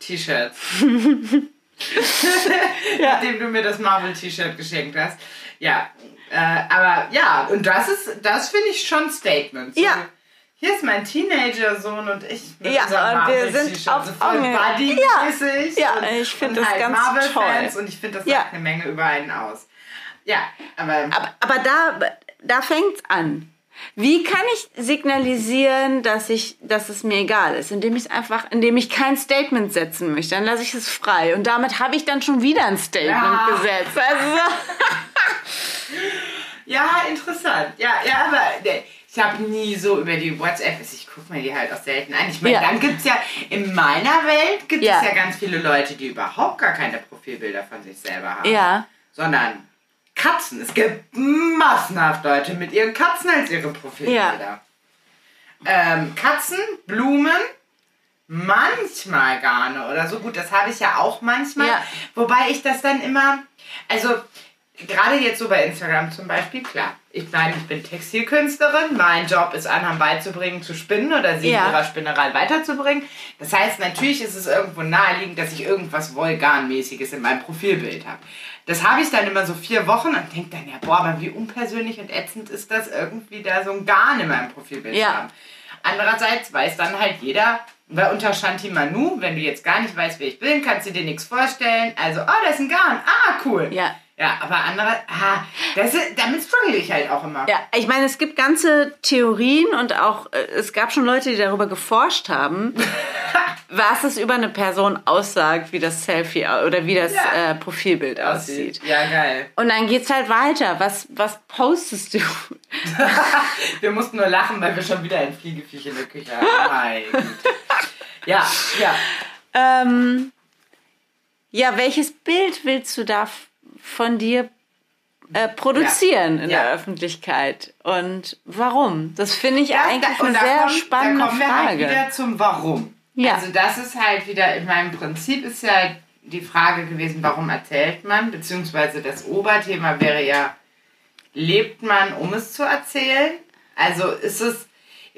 T-Shirts. Nachdem du mir das Marvel T-Shirt geschenkt hast. Ja, äh, aber ja, und das ist, das finde ich schon Statement. So, Ja. Hier ist mein Teenager-Sohn und ich Ja, und wir sind auf so buddy-mäßig Ja, und- ich find und das halt ganz Marvel-Fans toll. Und ich finde, das Ja. eine Menge über einen aus. Ja, aber Aber, aber da, da fängt's an. Wie kann ich signalisieren, dass ich, dass es mir egal ist, indem ich einfach, indem ich kein Statement setzen möchte, dann lasse ich es frei und damit habe ich dann schon wieder ein Statement Ja. gesetzt. Also, Ja, interessant. Ja, ja, aber ne, ich habe nie so über die WhatsApp, ich gucke mir die halt auch selten an. Ich meine, Ja. dann gibt es ja, in meiner Welt gibt Ja. es ja ganz viele Leute, die überhaupt gar keine Profilbilder von sich selber haben. ja, Sondern Katzen. Es gibt massenhaft Leute mit ihren Katzen als ihre Profilbilder. Ähm, Katzen, Blumen, manchmal Garne oder so. Gut, das habe ich ja auch manchmal. Ja. Wobei ich das dann immer, also gerade jetzt so bei Instagram zum Beispiel, klar. Ich meine, ich bin Textilkünstlerin. Mein Job ist, anderen beizubringen, zu spinnen oder sie Ja. in ihrer Spinnerei weiterzubringen. Das heißt, natürlich ist es irgendwo naheliegend, dass ich irgendwas Vulganmäßiges in meinem Profilbild habe. Das habe ich dann immer so vier Wochen und denke dann, ja, boah, aber wie unpersönlich und ätzend ist das, irgendwie da so ein Garn in meinem Profilbild Ja. zu haben. Andererseits weiß dann halt jeder, weil unter Shanti Manu, wenn du jetzt gar nicht weißt, wer ich bin, kannst du dir nichts vorstellen. Also, oh, das ist ein Garn. Ah, cool. Ja. Ja, aber andere, ah, das ist, damit struggle ich halt auch immer. Ja, ich meine, es gibt ganze Theorien und auch, äh, es gab schon Leute, die darüber geforscht haben, was es über eine Person aussagt, wie das Selfie oder wie das Ja. äh, Profilbild aussieht. Ja, geil. Und dann geht's halt weiter. Was, was postest du? Wir mussten nur lachen, weil wir schon wieder ein Fliegeviech in der Küche haben. Ja, ja. Ähm, ja, welches Bild willst du da von dir äh, produzieren in Ja. der Öffentlichkeit? Und warum? Das finde ich Ja, eigentlich da- eine sehr kommen- spannende Da kommen wir halt Frage. wieder zum Warum. Ja. Also das ist halt wieder, in meinem Prinzip ist ja die Frage gewesen, warum erzählt man? Beziehungsweise das Oberthema wäre ja, lebt man, um es zu erzählen? Also ist es,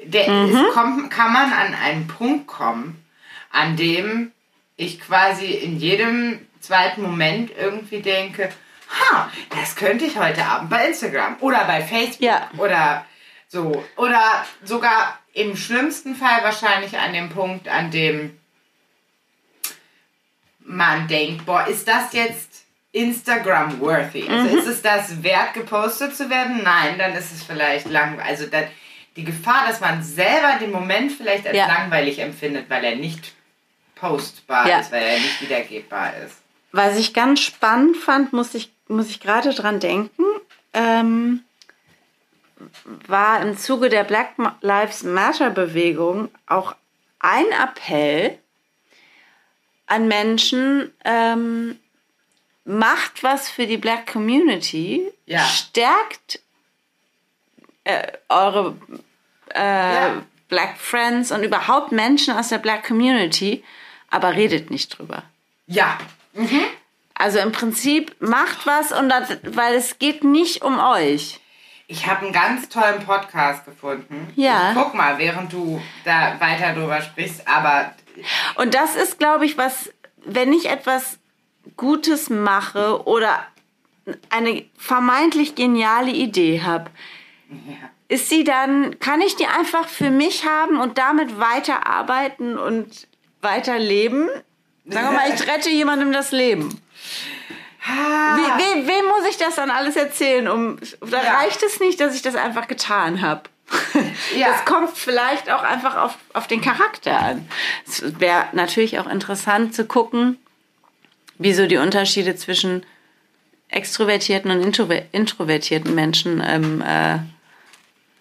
der, Mhm. es kommt, kann man an einen Punkt kommen, an dem ich quasi in jedem zweiten Moment irgendwie denke, ha, das könnte ich heute Abend bei Instagram oder bei Facebook Ja. oder so. Oder sogar im schlimmsten Fall wahrscheinlich an dem Punkt, an dem man denkt, boah, ist das jetzt Instagram-worthy? Also ist es das wert, gepostet zu werden? Nein, dann ist es vielleicht langweilig. Also dann, die Gefahr, dass man selber den Moment vielleicht als Ja. langweilig empfindet, weil er nicht postbar Ja. ist, weil er nicht wiedergebbar ist. Was ich ganz spannend fand, muss ich, muss ich gerade dran denken, ähm, war im Zuge der Black Lives Matter Bewegung auch ein Appell an Menschen, ähm, macht was für die Black Community, Ja. stärkt äh, eure äh, Ja. Black Friends und überhaupt Menschen aus der Black Community, aber redet nicht drüber. Ja. Also im Prinzip macht was und das, weil es geht nicht um euch. Ich habe einen ganz tollen Podcast gefunden. Ja. Ich guck mal, während du da weiter drüber sprichst, aber Und das ist, glaube ich, was, wenn ich etwas Gutes mache oder eine vermeintlich geniale Idee habe, ja. ist sie dann, kann ich die einfach für mich haben und damit weiterarbeiten und weiterleben? Sagen wir mal, ich rette jemandem das Leben. Ah. We, we, wem muss ich das dann alles erzählen? Um, da Ja. reicht es nicht, dass ich das einfach getan habe. Ja. Das kommt vielleicht auch einfach auf, auf den Charakter an. Es wäre natürlich auch interessant zu gucken, wieso die Unterschiede zwischen extrovertierten und introver introvertierten Menschen im äh,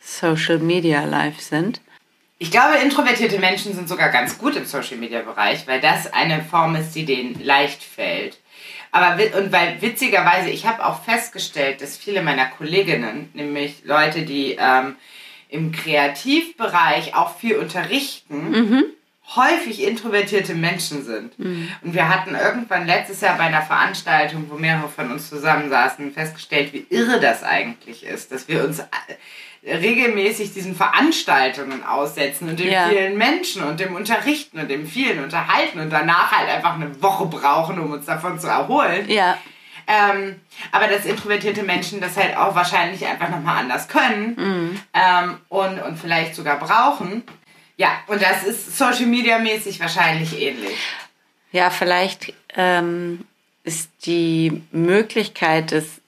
Social Media Life sind. Ich glaube, introvertierte Menschen sind sogar ganz gut im Social Media Bereich, weil das eine Form ist, die denen leicht fällt. Aber und weil witzigerweise, ich habe auch festgestellt, dass viele meiner Kolleginnen, nämlich Leute, die ähm, im Kreativbereich auch viel unterrichten, häufig introvertierte Menschen sind. Und wir hatten irgendwann letztes Jahr bei einer Veranstaltung, wo mehrere von uns zusammensaßen, festgestellt, wie irre das eigentlich ist, dass wir uns regelmäßig diesen Veranstaltungen aussetzen und den Ja. vielen Menschen und dem Unterrichten und dem vielen Unterhalten und danach halt einfach eine Woche brauchen, um uns davon zu erholen. Ja, Ähm, aber dass introvertierte Menschen das halt auch wahrscheinlich einfach nochmal anders können ähm, und, und vielleicht sogar brauchen. Ja, und das ist Social Media mäßig wahrscheinlich ähnlich. ja, vielleicht ähm, ist die Möglichkeit des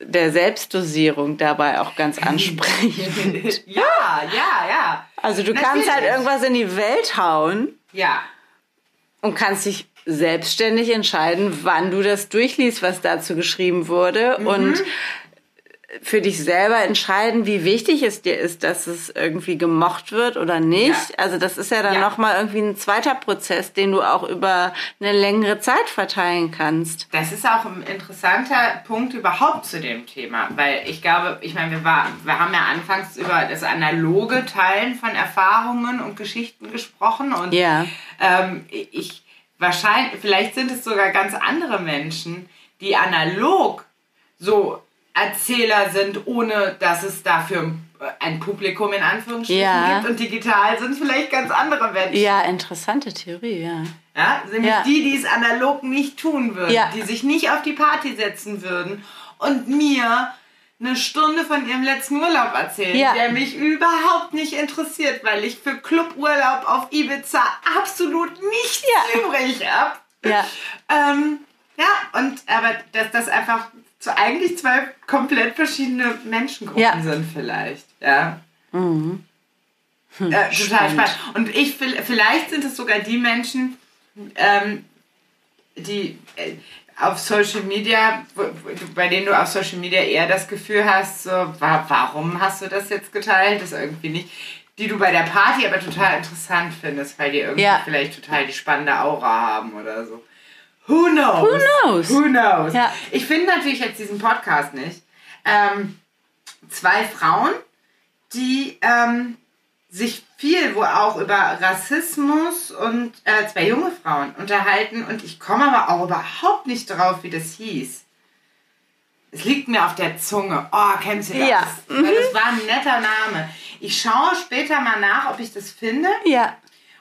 der Selbstdosierung dabei auch ganz ansprechend. ja, ja, ja. Also du kannst halt Natürlich. irgendwas in die Welt hauen Ja, und kannst dich selbstständig entscheiden, wann du das durchliest, was dazu geschrieben wurde Mhm. und für dich selber entscheiden, wie wichtig es dir ist, dass es irgendwie gemocht wird oder nicht. Ja. Also das ist ja dann Ja. noch mal irgendwie ein zweiter Prozess, den du auch über eine längere Zeit verteilen kannst. das ist auch ein interessanter Punkt überhaupt zu dem Thema, weil ich glaube, ich meine, wir, war, wir haben ja anfangs über das analoge Teilen von Erfahrungen und Geschichten gesprochen und Ja. ähm, ich wahrscheinlich, vielleicht sind es sogar ganz andere Menschen, die analog so Erzähler sind, ohne dass es dafür ein Publikum in Anführungsstrichen Ja. gibt. Und digital sind vielleicht ganz andere Menschen. Ja, interessante Theorie, ja. Ja, nämlich Ja. die, die es analog nicht tun würden, Ja. die sich nicht auf die Party setzen würden und mir eine Stunde von ihrem letzten Urlaub erzählen, Ja. der mich überhaupt nicht interessiert, weil ich für Cluburlaub auf Ibiza absolut nichts übrig habe. Ja. Ähm, ja, und aber dass das einfach so eigentlich zwei komplett verschiedene Menschengruppen Ja. sind vielleicht. Ja. Mhm. Äh, total spannend. Und ich vielleicht sind es sogar die Menschen, ähm, die äh, auf Social Media, bei denen du auf Social Media eher das Gefühl hast, so, wa warum hast du das jetzt geteilt? Das ist irgendwie nicht. Die du bei der Party aber total interessant findest, weil die irgendwie Ja. vielleicht total die spannende Aura haben oder so. Who knows? Who knows? Who knows? Ja. Ich finde natürlich jetzt diesen Podcast nicht. Ähm, zwei Frauen, die ähm, sich viel wo auch über Rassismus und äh, zwei junge Frauen unterhalten und ich komme aber auch überhaupt nicht drauf, wie das hieß. Es liegt mir auf der Zunge. Oh, kennst du das? Ja. Mhm. Weil Das war ein netter Name. Ich schaue später mal nach, ob ich das finde. Ja.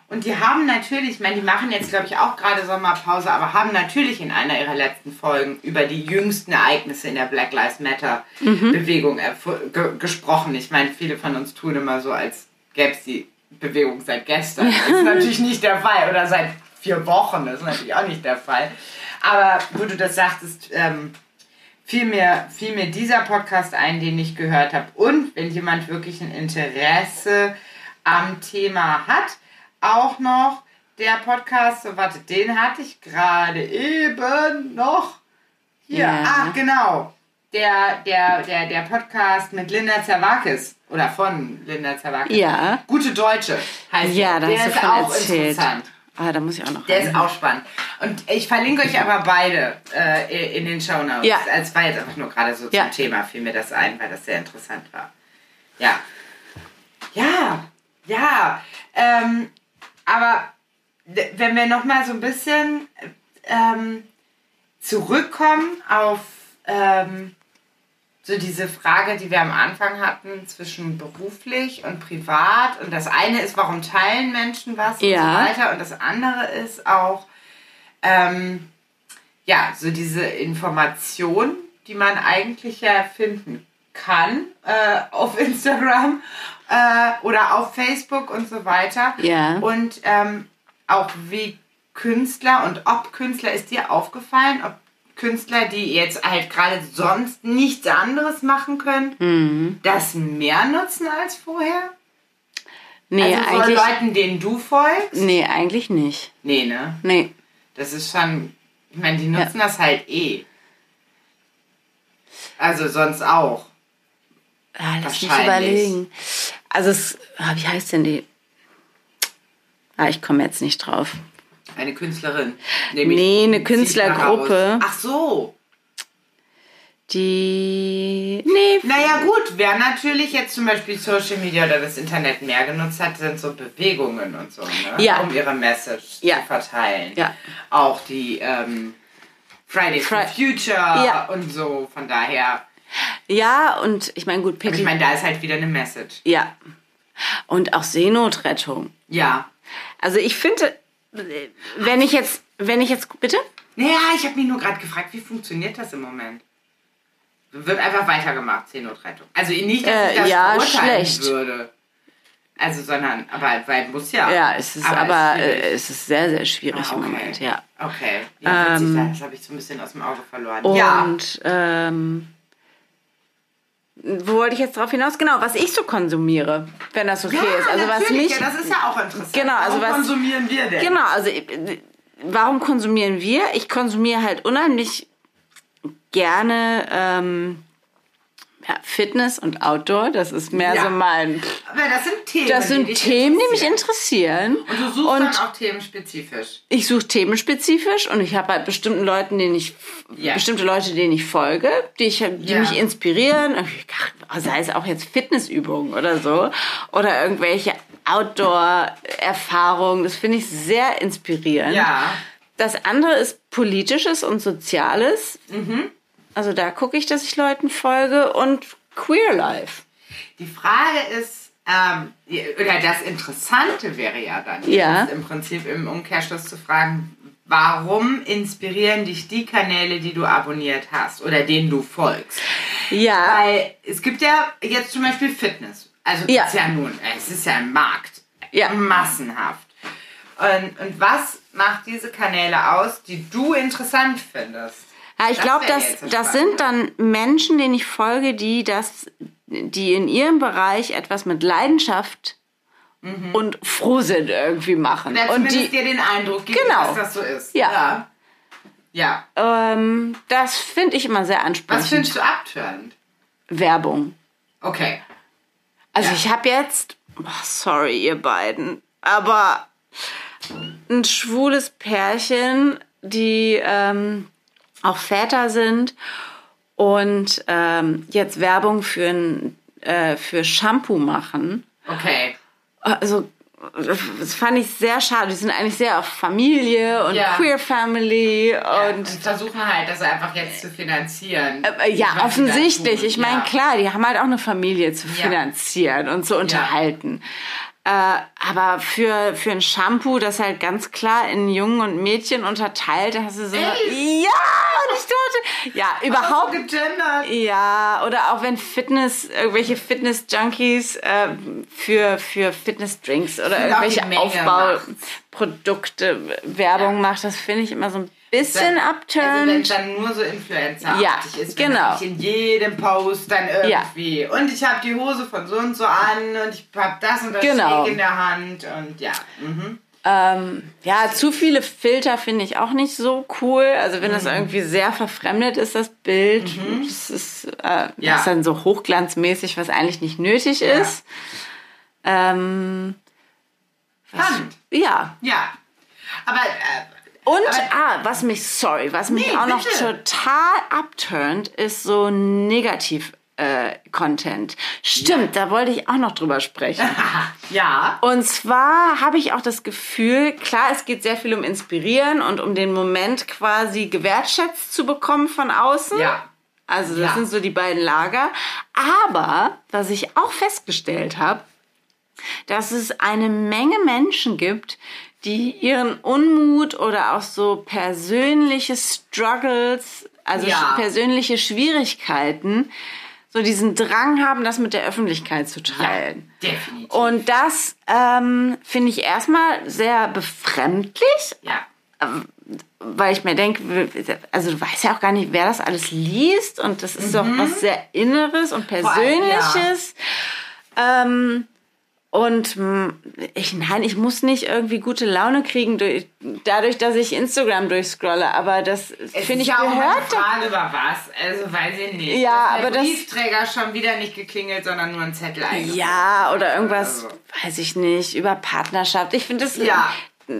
Und die haben natürlich, ich meine, die machen jetzt, glaube ich, auch gerade Sommerpause, aber haben natürlich in einer ihrer letzten Folgen über die jüngsten Ereignisse in der Black Lives Matter Bewegung erfu- ge gesprochen. Ich meine, viele von uns tun immer so, als gäbe es die Bewegung seit gestern. Das ist natürlich nicht der Fall. Oder seit vier Wochen. Das ist natürlich auch nicht der Fall. Aber wo du das sagtest, ähm, fiel mir, fiel mir dieser Podcast ein, den ich gehört habe. Und wenn jemand wirklich ein Interesse am Thema hat, auch noch der Podcast, so warte, den hatte ich gerade eben noch. Hier, Ja. ach genau. Der, der, der, der Podcast mit Linda Zerwakis oder von Linda Zerwakis. Ja. Gute Deutsche heißt Ja, der. der ist auch erzählt. interessant. Ah, da muss ich auch noch Der rein. ist auch spannend. Und ich verlinke euch aber beide äh, in den Show Notes. Ja. Es war jetzt einfach nur gerade so Ja. zum Thema, fiel mir das ein, weil das sehr interessant war. Ja. Ja, ja. Ähm, aber wenn wir nochmal so ein bisschen ähm, zurückkommen auf ähm, so diese Frage, die wir am Anfang hatten zwischen beruflich und privat. Und das eine ist, warum teilen Menschen was Ja. und so weiter. Und das andere ist auch, ähm, ja, so diese Information, die man eigentlich ja finden kann äh, auf Instagram äh, oder auf Facebook und so weiter. Ja. Und ähm, auch wie Künstler und ob Künstler, ist dir aufgefallen, ob Künstler, die jetzt halt gerade sonst nichts anderes machen können, Mhm. das mehr nutzen als vorher? Nee, also so eigentlich, Leuten, denen du folgst? nee, eigentlich nicht. Nee, ne? Nee. Das ist schon, ich meine, die nutzen das halt eh. Also sonst auch. Ah, lass mich überlegen. Also, es, ah, wie heißt denn die? Ah, ich komme jetzt nicht drauf. Eine Künstlerin. Nee, eine Künstlergruppe. Ach so. Die. Nee. Naja gut, wer natürlich jetzt zum Beispiel Social Media oder das Internet mehr genutzt hat, sind so Bewegungen und so, ne? Ja. um ihre Message Ja. zu verteilen. Ja. Auch die ähm, Fridays for Fri- Future Ja. und so, von daher. Ja, und ich meine, gut, Aber Pitti. ich meine, da ist halt wieder eine Message. ja. Und auch Seenotrettung. Ja. Also ich finde, wenn ich jetzt, wenn ich jetzt, bitte? Naja, ich habe mich nur gerade gefragt, wie funktioniert das im Moment? Wird einfach weitergemacht, Seenotrettung. Also nicht, dass Äh, ich das ja, schlecht. würde. Also, sondern, aber weil muss ja. Ja, es ist Aber aber, ist schwierig. äh, es ist sehr, sehr schwierig Ah, im okay. Moment, ja. Okay. Ja, Ähm, das habe ich so ein bisschen aus dem Auge verloren. ja. Und ähm, wo wollte ich jetzt drauf hinaus? Genau, was ich so konsumiere, wenn das okay ist. Also was mich. ja, das ist ja auch interessant. Genau, also Warum was- konsumieren wir denn? Genau, also äh, warum konsumieren wir? Ich konsumiere halt unheimlich gerne ähm, ja, Fitness und Outdoor. Das ist mehr Ja. so mein. Aber das sind Themen. Das sind die Themen, die mich interessieren. Und du suchst Und dann auch themenspezifisch. ich suche themenspezifisch und ich habe halt bestimmten Leuten, denen ich Ja. bestimmte Leute, denen ich folge, die ich die mich inspirieren, sei es auch jetzt Fitnessübungen oder so oder irgendwelche Outdoor-Erfahrungen, das finde ich sehr inspirierend. Ja. Das andere ist politisches und soziales. Mhm. Also da gucke ich, dass ich Leuten folge und Queer Life. Die Frage ist, ähm, oder das Interessante wäre ja dann, Ja. im Prinzip im Umkehrschluss zu fragen, warum inspirieren dich die Kanäle, die du abonniert hast oder denen du folgst? Ja. Weil es gibt ja jetzt zum Beispiel Fitness. Also Ja. ist ja nun, es ist ja ein Markt. Ja. Massenhaft. Und, und was macht diese Kanäle aus, die du interessant findest? Ja, ich glaube, das, jetzt das sind dann Menschen, denen ich folge, die das, die in ihrem Bereich etwas mit Leidenschaft und Frohsinn irgendwie machen. Wer und die, dir den Eindruck gibt, Genau. dass das so ist. Ja. Ja. ja. ähm, das finde ich immer sehr Was ansprechend. findest du abtörend? Werbung. Okay. Also Ja. ich habe jetzt, oh, sorry ihr beiden, aber ein schwules Pärchen, die ähm, auch Väter sind und ähm, jetzt Werbung für, ein, äh, für Shampoo machen. Okay. Also das fand ich sehr schade. Die sind eigentlich sehr auf Familie und Ja. Queer Family Und, und versuchen halt, das einfach jetzt zu finanzieren. Äh, Ja, sie da offensichtlich. Ich meine, Ja. klar, die haben halt auch eine Familie zu Ja. finanzieren und zu unterhalten. Äh, aber für, für ein Shampoo, das halt ganz klar in Jungen und Mädchen unterteilt, da hast du so eine? Ja, und ich dachte, ja, überhaupt. gegendert. Ja, oder auch wenn Fitness, irgendwelche Fitness-Junkies äh, für, für Fitness-Drinks oder irgendwelche Aufbauprodukte Werbung macht, das finde ich immer so ein bisschen Also abturnt. wenn es dann nur so influencerartig Ja, ist, wenn genau. ich in jedem Post dann irgendwie und ich habe die Hose von so und so an und ich habe das und das Genau. in der Hand und ja. Mhm. Ähm, ja, zu viele Filter finde ich auch nicht so cool. Also wenn das Mhm. irgendwie sehr verfremdet ist, das Bild, das ist, äh, Ja. das ist dann so hochglanzmäßig, was eigentlich nicht nötig ist. Ähm, Spannend. ja. Ja. Aber äh, Und, Aber- ah, was mich, sorry, was mich Nee, auch noch bitte. total abturnt, ist so negativ äh, Content. Stimmt, da wollte ich auch noch drüber sprechen. ja. Und zwar habe ich auch das Gefühl, klar, es geht sehr viel um Inspirieren und um den Moment quasi gewertschätzt zu bekommen von außen. Ja. Also das Ja. sind so die beiden Lager. Aber was ich auch festgestellt habe, dass es eine Menge Menschen gibt, die ihren Unmut oder auch so persönliche Struggles, also Ja. persönliche Schwierigkeiten, so diesen Drang haben, das mit der Öffentlichkeit zu teilen. Definitiv. Und das ähm, finde ich erstmal sehr befremdlich, ja. weil ich mir denke, also du weißt ja auch gar nicht, wer das alles liest und das ist doch was sehr Inneres und Mhm. Vor allem, ja. Persönliches. Ähm, und mh, ich, nein, ich muss nicht irgendwie gute Laune kriegen durch, dadurch, dass ich Instagram durchscrolle, aber das finde ich ja auch gehört. eine Frage über was. Also weiß ich nicht. Ja, Dass der aber das- Briefträger schon wieder nicht geklingelt, sondern nur ein Zettel. Ja, oder irgendwas, Also. weiß ich nicht, über Partnerschaft. Ich finde das, Ja.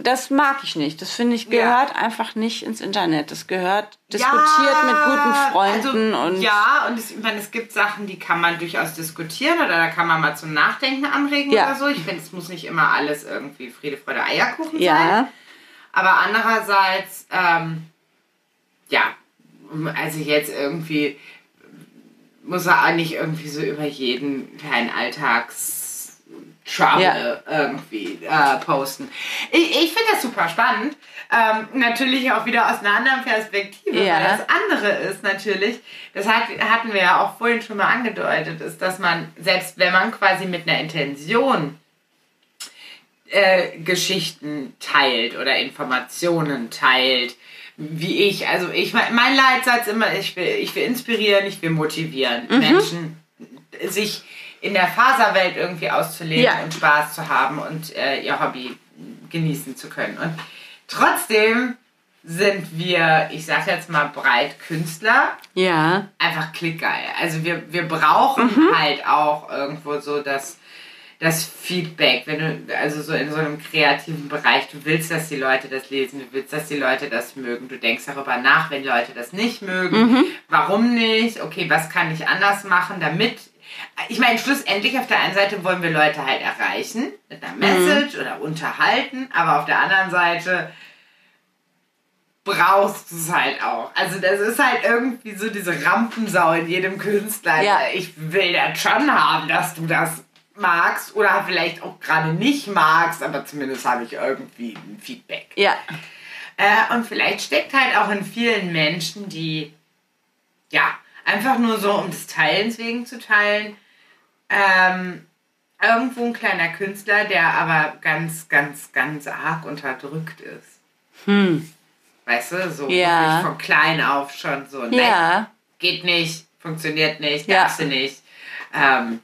Das mag ich nicht. Das finde ich Ja. gehört einfach nicht ins Internet. Das gehört diskutiert mit guten Freunden also, und ja und es, ich meine, es gibt Sachen, die kann man durchaus diskutieren oder da kann man mal zum Nachdenken anregen Ja. oder so. Ich finde, es muss nicht immer alles irgendwie Friede, Freude, Eierkuchen sein. ja, Aber andererseits, ähm, ja, also jetzt irgendwie muss er auch nicht irgendwie so über jeden kleinen Alltags Trouble Ja. irgendwie äh, posten. Ich, ich finde das super spannend. Ähm, natürlich auch wieder aus einer anderen Perspektive, Ja. weil das andere ist natürlich, das hat, hatten wir ja auch vorhin schon mal angedeutet, ist, dass man, selbst wenn man quasi mit einer Intention äh, Geschichten teilt oder Informationen teilt, wie ich. Also ich mein Leitsatz immer, ich will, ich will inspirieren, ich will motivieren, Mhm. Menschen sich in der Faserwelt irgendwie auszuleben Ja. und Spaß zu haben und äh, ihr Hobby genießen zu können. Und trotzdem sind wir, ich sag jetzt mal breit Künstler, ja, einfach klickgeil. Also wir, wir brauchen halt auch irgendwo so das, das Feedback, wenn du, also so in so einem kreativen Bereich, du willst, dass die Leute das lesen, du willst, dass die Leute das mögen, du denkst darüber nach, wenn Leute das nicht mögen, warum nicht, okay, was kann ich anders machen, damit, ich meine, schlussendlich auf der einen Seite wollen wir Leute halt erreichen, mit einer Message oder unterhalten, aber auf der anderen Seite brauchst du es halt auch. Also das ist halt irgendwie so diese Rampensau in jedem Künstler. Ja. Ich will das schon haben, dass du das magst oder vielleicht auch gerade nicht magst, aber zumindest habe ich irgendwie ein Feedback. ja, Äh, und vielleicht steckt halt auch in vielen Menschen, die, ja, einfach nur so um des Teilens wegen zu teilen, ähm, irgendwo ein kleiner Künstler, der aber ganz, ganz, ganz arg unterdrückt ist. Hm. Weißt du, so Ja. von klein auf schon so, nein, Ja. geht nicht, funktioniert nicht, Ja. darfst du nicht. Ähm,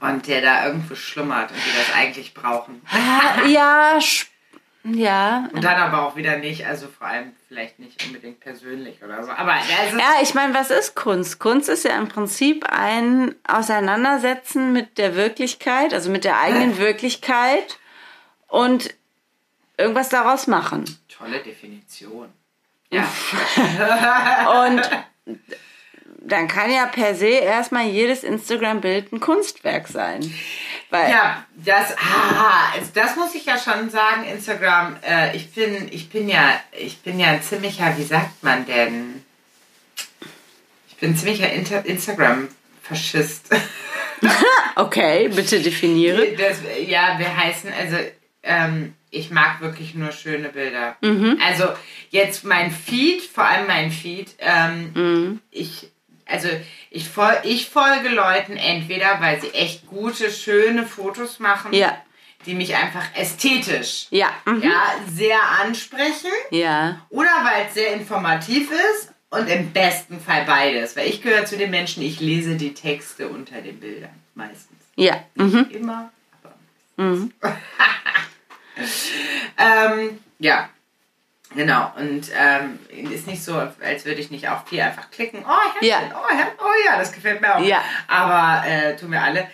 und der da irgendwo schlummert und die das eigentlich brauchen. Ah, ja, sch- ja. Und dann aber auch wieder nicht, also vor allem vielleicht nicht unbedingt persönlich oder so. Aber ja, ich meine, was ist Kunst? Kunst ist ja im Prinzip ein Auseinandersetzen mit der Wirklichkeit, also mit der eigenen Wirklichkeit und irgendwas daraus machen. tolle Definition. Ja, Und dann kann ja per se erstmal jedes Instagram-Bild ein Kunstwerk sein. Weil, ja das, ah, das muss ich ja schon sagen, Instagram, äh, ich bin, ich bin ja, ich bin ja ein ziemlicher, wie sagt man denn? Ich bin ein ziemlicher Instagram-Faschist. okay, bitte definiere. Das, ja, wir heißen, also ähm, ich mag wirklich nur schöne Bilder. Also jetzt mein Feed, vor allem mein Feed, ähm, ich, also ich, fol ich folge Leuten entweder, weil sie echt gute, schöne Fotos machen, Ja, die mich einfach ästhetisch ja, mhm. ja, sehr ansprechen ja, oder weil es sehr informativ ist und im besten Fall beides, weil ich gehöre zu den Menschen, ich lese die Texte unter den Bildern meistens. ja. Mhm. Nicht immer, aber ähm, ja, genau. Und ähm, ist nicht so, als würde ich nicht auch viel einfach klicken. Oh, Herzchen, Ja. oh, Her oh ja, das gefällt mir auch. Ja. Aber äh, tun wir alle.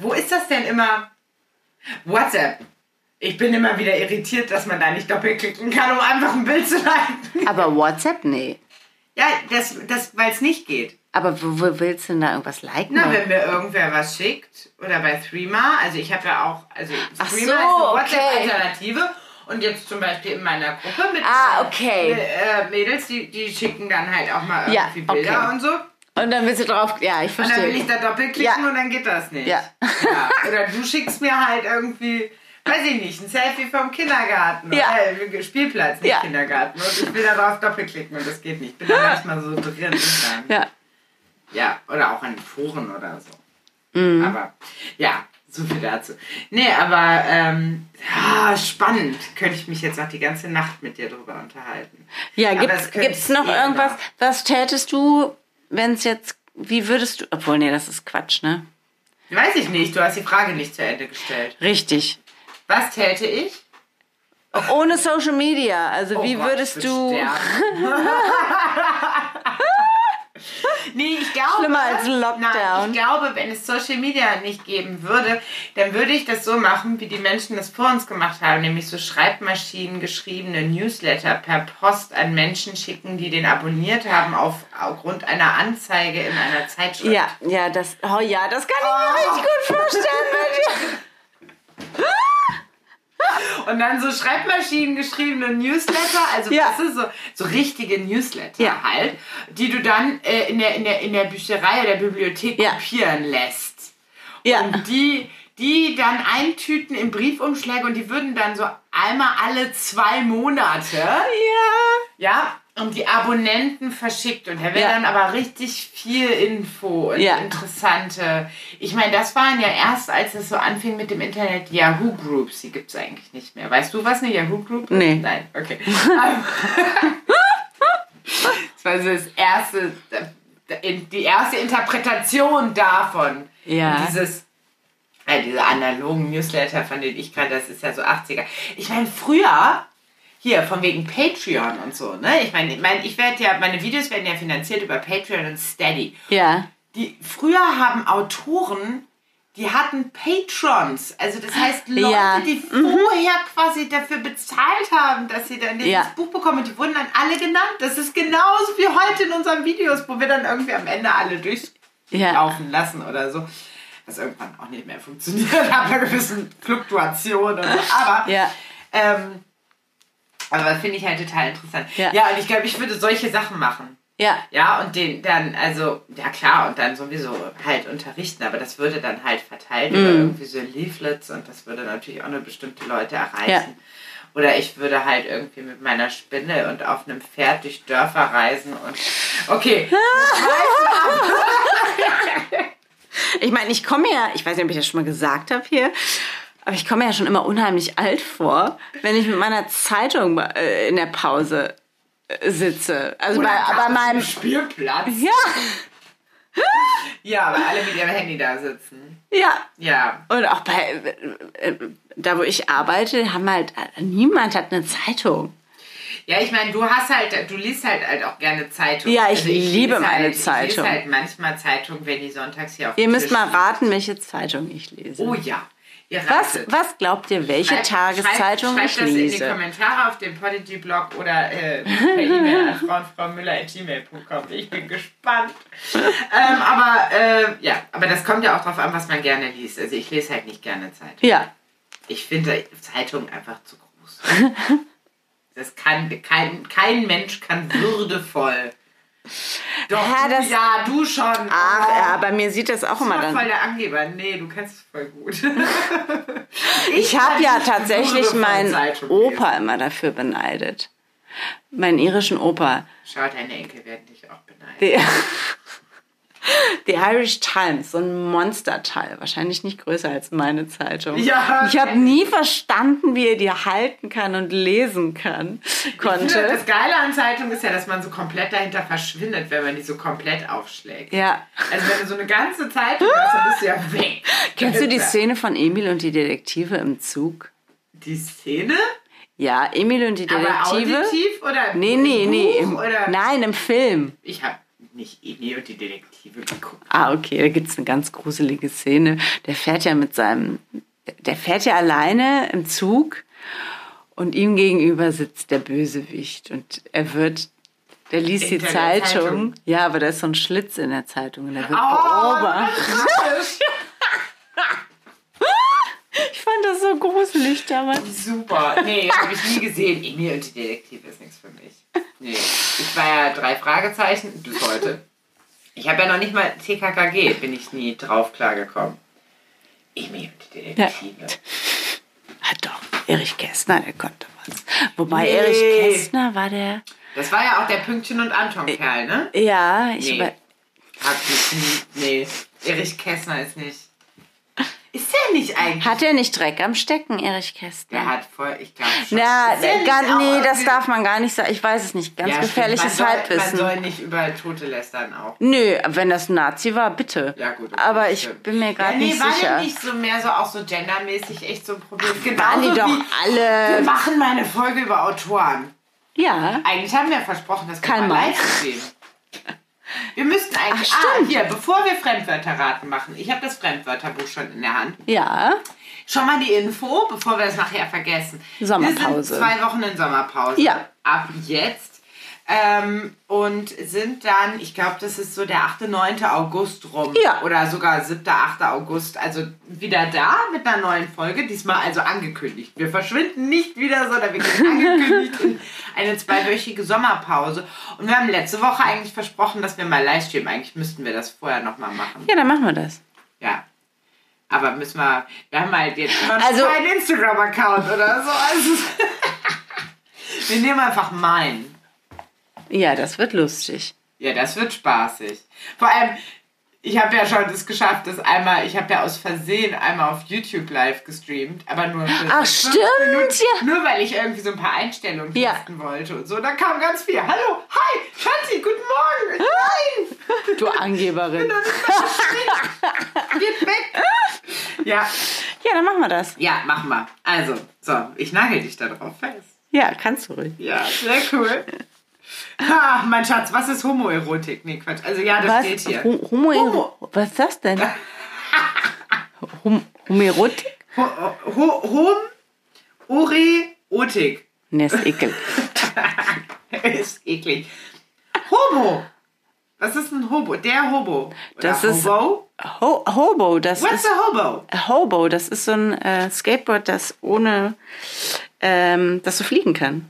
Wo ist das denn immer? WhatsApp. Ich bin immer wieder irritiert, dass man da nicht doppelklicken kann, um einfach ein Bild zu liken. Aber WhatsApp, nee. Ja, das, das, weil es nicht geht. Aber wo, wo willst du denn da irgendwas liken? Na, wenn mir irgendwer was schickt oder bei Threema, also ich habe ja auch, also Threema so, ist eine okay. Und jetzt zum Beispiel in meiner Gruppe mit Ah, äh, okay. äh, Mädels, die, die schicken dann halt auch mal Ja, irgendwie Bilder okay. und so. Und dann willst du drauf. Ja, ich Und dann will verstehe. ich da doppelklicken Ja. und dann geht das nicht. Ja. Ja. Oder du schickst mir halt irgendwie, weiß ich nicht, ein Selfie vom Kindergarten. Ja. Äh, Spielplatz, nicht Ja. Kindergarten. Und ich will da drauf doppelklicken und das geht nicht. Ich bin da manchmal so drin. Ja. Ja, oder auch an Foren oder so. Mhm. Aber ja, so viel dazu. Nee, aber ähm, ja, spannend. Könnte ich mich jetzt noch die ganze Nacht mit dir drüber unterhalten. Ja, gibt es noch eh irgendwas? immer. Was tätest du, wenn es jetzt. Wie würdest du. Obwohl, nee, das ist Quatsch, ne? Weiß ich nicht, du hast die Frage nicht zu Ende gestellt. Richtig. Was täte ich? Ohne Social Media. Also, wie Oh Gott, würdest du. nee, ich glaube. Schlimmer als Lockdown. Nein, ich glaube, wenn es Social Media nicht geben würde, dann würde ich das so machen, wie die Menschen das vor uns gemacht haben, nämlich so Schreibmaschinen geschriebene Newsletter per Post an Menschen schicken, die den abonniert haben auf, aufgrund einer Anzeige in einer Zeitschrift. Ja, ja, das. Oh ja, das kann ich mir Oh. richtig gut vorstellen. Und dann so Schreibmaschinen geschriebene Newsletter, also Ja. das ist so, so richtige Newsletter Ja. halt, die du dann äh, in, der, in, der, in der Bücherei oder Bibliothek Ja. kopieren lässt. Ja. Und die, die dann eintüten in Briefumschläge und die würden dann so einmal alle zwei Monate, Ja. ja, und die Abonnenten verschickt. Und da wäre Ja. dann aber richtig viel Info und Ja. interessante. Ich meine, das waren ja erst, als es so anfing mit dem Internet, Yahoo Groups. Die gibt es eigentlich nicht mehr. Weißt du, was eine Yahoo Group ist? Nee. Nein, okay. das war so das erste, die erste Interpretation davon. Ja. Und dieses äh, diese analogen Newsletter, von denen ich gerade, das ist ja so 80er. Ich meine, früher, hier, von wegen Patreon und so, ne? Ich meine, ich, mein, ich werde ja, meine Videos werden ja finanziert über Patreon und Steady. Ja. Die, früher haben Autoren, die hatten Patrons, also das heißt Leute, Ja. die vorher quasi dafür bezahlt haben, dass sie dann dieses Ja. Buch bekommen die wurden dann alle genannt. Das ist genauso wie heute in unseren Videos, wo wir dann irgendwie am Ende alle Ja. durchlaufen lassen oder so. Was irgendwann auch nicht mehr funktioniert, ab einer gewissen Fluktuation so. Aber Ja. ähm, aber das finde ich halt total interessant. Ja. ja und ich glaube, ich würde solche Sachen machen. Ja. Ja, und den dann, also, ja klar, und dann sowieso halt unterrichten, aber das würde dann halt verteilt Mhm. über irgendwie so Leaflets und das würde natürlich auch nur bestimmte Leute erreichen. Oder ich würde halt irgendwie mit meiner Spinne und auf einem Pferd durch Dörfer reisen und. Okay. Ich meine, ich komme ja, ich weiß nicht, ob ich das schon mal gesagt habe hier, aber ich komme ja schon immer unheimlich alt vor, wenn ich mit meiner Zeitung äh, in der Pause äh, sitze. Also bei, bei meinem Spielplatz. Ja, Ja, aber alle mit ihrem Handy da sitzen. ja. Ja. Und auch bei, äh, da wo ich arbeite, haben halt, niemand hat eine Zeitung. Ja, ich meine, du hast halt, du liest halt, halt auch gerne Zeitung. Ja, ich liebe lese meine halt, Ich Zeitung. lese halt manchmal Zeitung, wenn die sonntags hier auf Ihr müsst Tisch mal raten, welche Zeitung ich lese. Oh ja. Was, was glaubt ihr, welche Schreibt- Tageszeitung schreibt, ich schreibt das in die lese? Kommentare auf dem Podigy-Blog oder äh, per E-Mail an frauenfraumüller.gmail.com. Ich bin gespannt. ähm, aber äh, ja, aber das kommt ja auch drauf an, was man gerne liest. Also ich lese halt nicht gerne Zeitung. Ja, Ich finde Zeitung einfach zu groß. Das kann kein, kein Mensch kann würdevoll. Doch, Ja, du, das- ja, du schon. ach, Oh. ja, bei mir sieht das auch immer Voll dann. der Angeber. Nee, du kannst es voll gut. Ich habe kann ja tatsächlich meinen Opa lesen. immer dafür beneidet. Meinen irischen Opa. Schau, deine Enkel werden dich auch beneiden. Die, die Irish Times, so ein Monsterteil. Wahrscheinlich nicht größer als meine Zeitung. Ja. Ich habe nie verstanden, wie er die halten kann und lesen kann. Ich finde, Konnte. Das Geile an Zeitung ist ja, dass man so komplett dahinter verschwindet, wenn man die so komplett aufschlägt. Ja. Also wenn du so eine ganze Zeitung hast, dann bist du ja weg. Kennst du die. Szene von Emil und die Detektive im Zug? Die Szene? Ja, Emil und die Aber Detektive. auditiv oder Nee, im nee, nee. Buch Im, oder? nein, im Film. Ich habe nicht Emil und die Detektive geguckt. Ah, okay, da gibt's eine ganz gruselige Szene. Der fährt ja mit seinem, der fährt ja alleine im Zug und ihm gegenüber sitzt der Bösewicht und er wird, der liest die Zeitung. Zeitung. Ja, aber da ist so ein Schlitz in der Zeitung und er wird Oh, beobachtet. Ich fand das so gruselig damals. Super. Nee, habe ich nie gesehen. Emil und die Detektive ist nichts für mich. Nee. Ich war ja drei Fragezeichen bis heute. Ich habe ja noch nicht mal TKKG, bin ich nie drauf klargekommen. Emil und die Detektive. Hat doch, Erich Kästner, der konnte was. Wobei Nee. Erich Kästner war der, Das war ja auch der Pünktchen und Anton-Kerl, ne? ja, ich Nee. über, Hat mich nie. Nee. Erich Kästner ist nicht. Ist der nicht eigentlich? hat er nicht Dreck am Stecken, Erich Kästner? Der hat voll, ich glaube schon. Nicht gar, nee, das darf man gar nicht sagen. Ich weiß es nicht. Ganz Ja, stimmt. gefährliches man soll, Halbwissen. Man soll nicht über Tote lästern auch. Nö, wenn das ein Nazi war, bitte. Ja, gut. okay, Aber ich stimmt. bin mir gerade ja, nee, nicht war sicher. denn nicht so mehr so auch so gendermäßig echt so ein Problem? Genauso Waren die doch wie, Wir alle. machen mal eine Folge über Autoren. Ja. Eigentlich haben wir versprochen, dass wir Karl mal Marx. live gehen. Wir müssten eigentlich. Ach, ah, stimmt. hier, bevor wir Fremdwörter raten machen. Ich habe das Fremdwörterbuch schon in der Hand. Ja. Schon mal die Info, bevor wir es nachher vergessen. Sommerpause. Wir sind zwei Wochen in Sommerpause. Ja. Ab jetzt. Ähm, und sind dann, ich glaube, das ist so der 8., 9. August rum. Ja. Oder sogar 7., 8. August. Also wieder da mit einer neuen Folge. Diesmal also angekündigt. Wir verschwinden nicht wieder, sondern wir gehen angekündigt in eine zweiwöchige Sommerpause. Und wir haben letzte Woche eigentlich versprochen, dass wir mal live streamen. Eigentlich müssten wir das vorher nochmal machen. Ja, dann machen wir das. Ja. Aber müssen wir. Wir haben halt jetzt immer noch Also- keinen Instagram-Account oder so. Also, wir nehmen einfach meinen. Ja, das wird lustig. Ja, das wird spaßig. Vor allem, ich habe ja schon das geschafft, dass einmal, ich habe ja aus Versehen einmal auf YouTube live gestreamt, aber nur für Ach, stimmt, Minuten, ja. Nur weil ich irgendwie so ein paar Einstellungen Ja. testen wollte und so. Da kam ganz viel. Hallo, hi, Schatzi, guten Morgen. Nein, Du Angeberin. geht weg. Ja, Ja, dann machen wir das. ja, machen wir. Also, so, ich nagel dich da drauf fest. Ja, kannst du ruhig. Ja, sehr cool. Ha, mein Schatz, was ist Homoerotik? Nee, Quatsch. Also ja, das Was? steht hier. Ho Homo Homo. Was ist das denn? Hom Homerotik? Ho ho hom Oreotik. Ne, ist ekel. ist eklig. Homo. Was ist ein Hobo? Der Hobo. Oder Das ist- Hobo? Ho Hobo, das What's ist. a Hobo? Hobo, das ist so ein äh, Skateboard, das ohne. Ähm, das so fliegen kann.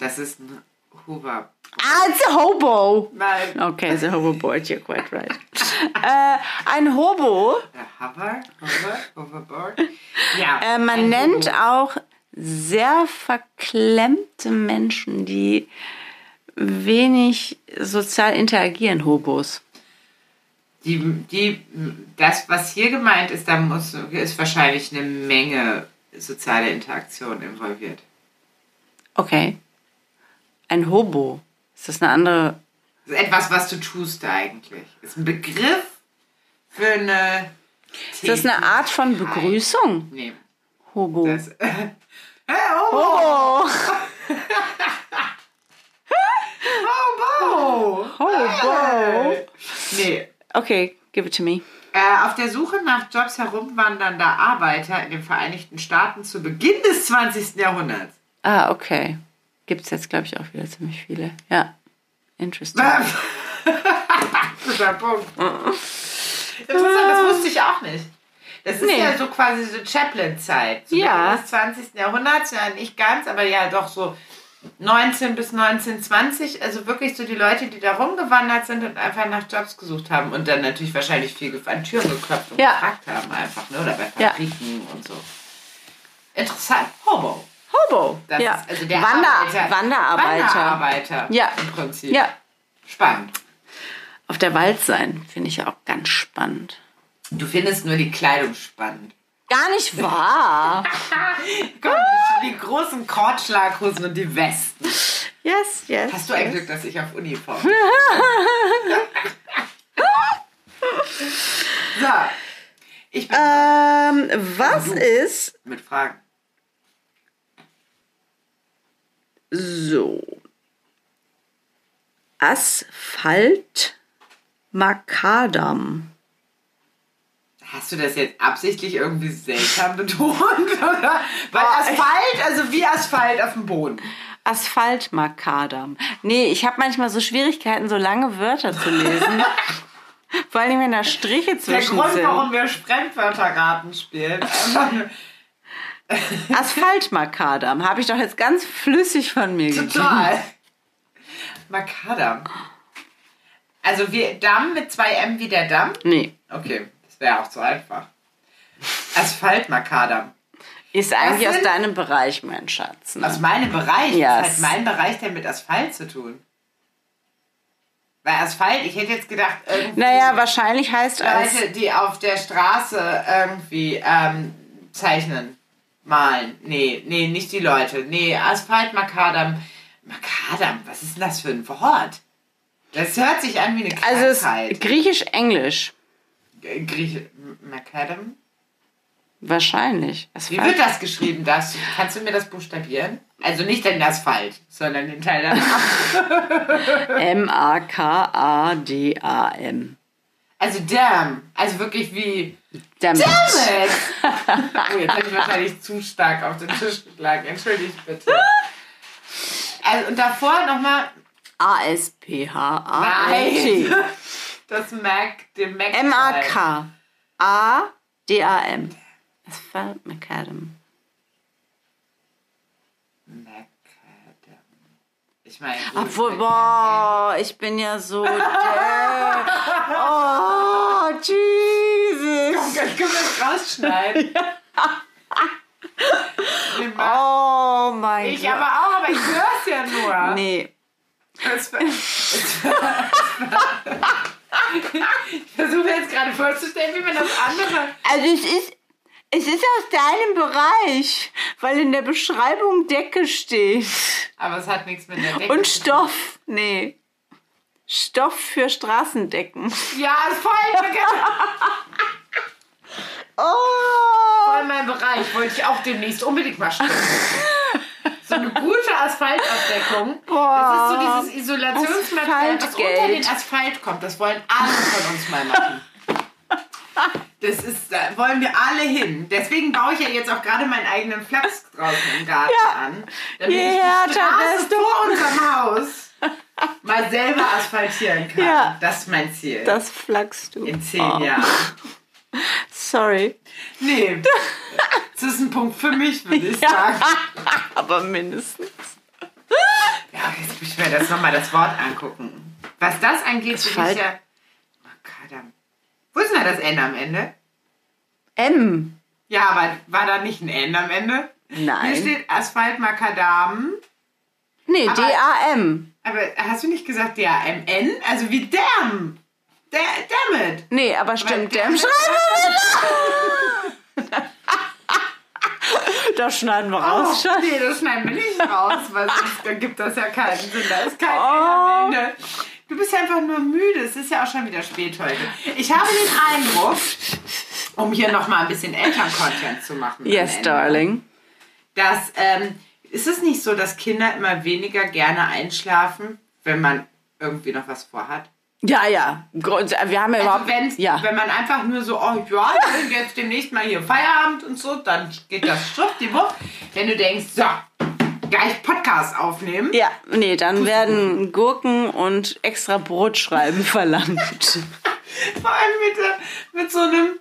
Das ist ein Hover. Ah, it's a Hobo! Nein. Okay, the Hoverboard, you're quite right. äh, ein Hobo, Der Hover? Hover? Hoverboard? Ja. äh, man nennt Hobo. auch sehr verklemmte Menschen, die wenig sozial interagieren, Hobos. Die, die, das, was hier gemeint ist, da muss, ist wahrscheinlich eine Menge soziale Interaktion involviert. Okay. Ein Hobo. Ist das eine andere. Das ist etwas, was du tust eigentlich. Ist ein Begriff für eine. Ist das eine Art von. Begrüßung? Nee. Hobo. Das, hey, Hobo! Hobo! Hobo. Nee. Okay, give it to me. Äh, auf der Suche nach Jobs herumwandernder Arbeiter in den Vereinigten Staaten zu Beginn des 20. Jahrhunderts. Ah, okay. Gibt es jetzt, glaube ich, auch wieder ziemlich viele. Ja. Interesting. Guter Punkt. Interessant, das wusste ich auch nicht. Das ist Nee. ja so quasi so Chaplin-Zeit. Zu Ja. Des 20. Jahrhunderts, ja nicht ganz, aber ja doch so 19 bis 1920. Also wirklich so die Leute, die da rumgewandert sind und einfach nach Jobs gesucht haben und dann natürlich wahrscheinlich viel an Türen geklopft und Ja. gefragt haben einfach, ne? Oder bei Ja. Fabriken und so. Interessant. Hobo. Hobo. Das ja. ist also der Wander Arbeiter. Wanderarbeiter. Wanderarbeiter. Ja. Im Prinzip. Ja. Spannend. Auf der Wald sein, finde ich auch ganz spannend. Du findest nur die Kleidung spannend. Gar nicht wahr. Komm, die großen Kordschlaghosen und die Westen. yes, yes. Hast du ein Glück, dass ich auf Uniform So. Ich bin Ähm, was ist mit Fragen. So Asphalt Makadam? Hast du das jetzt absichtlich irgendwie seltsam betont? Oder? Weil Oh, Asphalt, also wie Asphalt auf dem Boden. Asphalt Makadam. Nee, ich habe manchmal so Schwierigkeiten, so lange Wörter zu lesen. Vor allem, wenn da Striche Der zwischen Grund, sind. warum wir Fremdwörterraten spielen. Einfach nur- Asphalt Makadam habe ich doch jetzt ganz flüssig von mir gegeben. Total. Makadam. Also wir Damm mit zwei M wie der Damm? Nee, Okay, das wäre auch zu einfach. Asphalt Makadam. ist eigentlich aus deinem Bereich, mein Schatz. Ne? Aus meinem Bereich. Yes. Was hat mein Bereich denn mit Asphalt zu tun? Weil Asphalt, ich hätte jetzt gedacht, irgendwie Naja, wahrscheinlich heißt es. Leute, die auf der Straße irgendwie ähm, zeichnen, malen. Nee, nee, nicht die Leute. Nee, Asphalt Makadam. Makadam, was ist denn das für ein Wort? Das hört sich an wie eine Also es Krankheit. ist griechisch-englisch. G- Grieche. Macadam? Wahrscheinlich. Wie wird das geschrieben? Das, kannst du mir das buchstabieren? Also nicht den Asphalt, sondern den Teil danach. M-A-K-A-D-A-M. Also damn. Also wirklich wie. Damit. Damn it! Oh, jetzt habe ich wahrscheinlich zu stark auf den Tisch geschlagen. Entschuldigt bitte. Also, und davor nochmal. A-S-P-H-A-T. Nein! Das Mac, den Mac. M-A-K-A-D-A-M. Asphalt Macadam. Macadam. Ich gut, Obwohl, boah, ich bin ja so der. Oh, Jesus. Das können wir jetzt rausschneiden. Oh mein Ich Gott. aber auch, aber ich höre es ja nur. Nee. Es war- es war- ich versuche jetzt gerade vorzustellen, wie man das andere. Also es ist, es ist aus deinem Bereich, weil in der Beschreibung Decke steht. Aber es hat nichts mit der Decke. Und. Stoff. Nee. Stoff für Straßendecken. Ja, ist voll, Oh. voll mein Bereich. Wollte ich auch demnächst unbedingt mal stimmen. So eine gute Asphaltabdeckung. Das ist so dieses Isolationsmaterial, was unter den Asphalt kommt. Das wollen alle von uns mal machen. Das ist, da wollen wir alle hin. Deswegen baue ich ja jetzt auch gerade meinen eigenen Platz draußen im Garten Ja. an. Damit Je ich die Straße vor unserem Haus mal selber asphaltieren kann. Ja. Das ist mein Ziel. Das flachst du. in zehn Oh. Jahren. Sorry. Nee. Das ist ein Punkt für mich, würde ich Ja. sagen. Aber mindestens. Ja, jetzt muss ich mir das nochmal das Wort angucken. Was das angeht, bin ich ja. Makadam. Wo ist denn da das N am Ende? M. Ja, aber war da nicht ein N am Ende? Nein. Hier steht Asphalt-Makadam. Nee, Aber- D-A-M. Aber hast du nicht gesagt D-A-M-N? Also wie Damn. Da- Damn it. Nee, aber stimmt, Damn im it. Das schneiden wir raus, Schatz. Oh, nee, das schneiden wir nicht raus, weil sonst dann gibt das ja keinen Sinn. Da ist kein Oh. N am Ende. Du bist einfach nur müde. Es ist ja auch schon wieder spät heute. Ich habe den Eindruck, um hier nochmal ein bisschen Eltern-Content zu machen. Yes, Ende, darling. Dass, ähm, ist es nicht so, dass Kinder immer weniger gerne einschlafen, wenn man irgendwie noch was vorhat? Ja, ja. Wir haben ja Also überhaupt. wenn, ja. wenn man einfach nur so, oh ja, jetzt demnächst mal hier Feierabend und so, dann geht das schwuppdiwupp. Wenn du denkst, so, gleich Podcast aufnehmen. Ja, nee, dann werden Gurken und extra Brotschreiben verlangt. Vor allem mit, äh, mit so einem,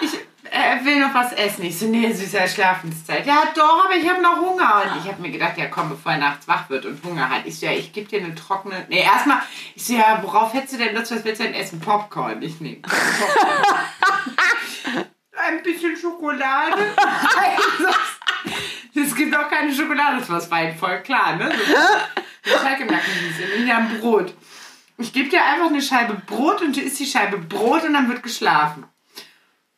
ich äh, will noch was essen. Ich so, nee, süßer Schlafenszeit. Ja, doch, aber ich habe noch Hunger. Und ich habe mir gedacht, ja komm, bevor er nachts wach wird und Hunger hat. Ich so, ja, ich gebe dir eine trockene, nee, erstmal, ich so, ja, worauf hättest du denn Lust, was willst du denn essen? Popcorn. Ich nehme Popcorn. Ein bisschen Schokolade. Es gibt auch keine Schokolade, das war Wein voll klar, ne? So, Teig im Nacken, in einem Brot. Ich gebe dir einfach eine Scheibe Brot und du isst die Scheibe Brot und dann wird geschlafen.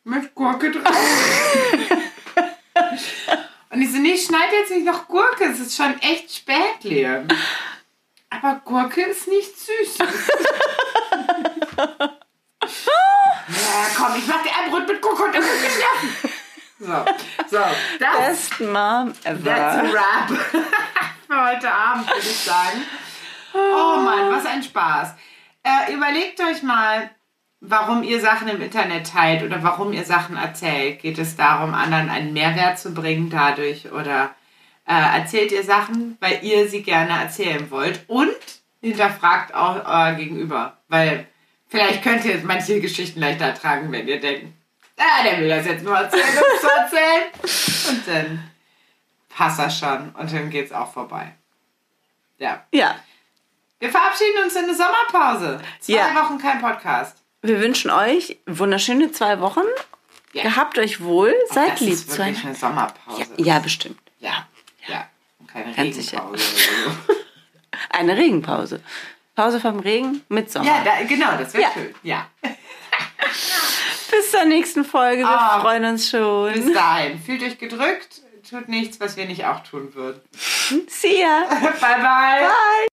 Mit Gurke drauf. und ich so, nee, ich schneide jetzt nicht noch Gurke, es ist schon echt spät, Liam. Aber Gurke ist nicht süß. ja, komm, ich mach dir ein Brot mit Gurke und dann wird geschlafen. So, so, das Best Mom That's ever. a wrap für heute Abend, würde ich sagen. Oh Mann, was ein Spaß. Äh, überlegt euch mal, warum ihr Sachen im Internet teilt oder warum ihr Sachen erzählt. Geht es darum, anderen einen Mehrwert zu bringen dadurch oder äh, erzählt ihr Sachen, weil ihr sie gerne erzählen wollt und hinterfragt auch euer Gegenüber, weil vielleicht könnt ihr manche Geschichten leichter ertragen, wenn ihr denkt, ah, der will das jetzt nur erzählen, um zu erzählen. Und dann passt das schon und dann geht's auch vorbei. Ja. Ja, Wir verabschieden uns in eine Sommerpause. Zwei Ja. Wochen kein Podcast. wir wünschen euch wunderschöne zwei Wochen. Ja. Gehabt euch wohl. Seid das lieb ist wirklich zueinander. eine Sommerpause. Ja, ja, bestimmt. Ja. ja. Und keine Ganz sicher. Regenpause oder so. Eine Regenpause. Pause vom Regen mit Sommer. Ja, da, genau, das wäre schön. Ja. Bis zur nächsten Folge. Wir Ah. freuen uns schon. Bis dahin. Fühlt euch gedrückt. Tut nichts, was wir nicht auch tun würden. See ya. bye, bye. Bye.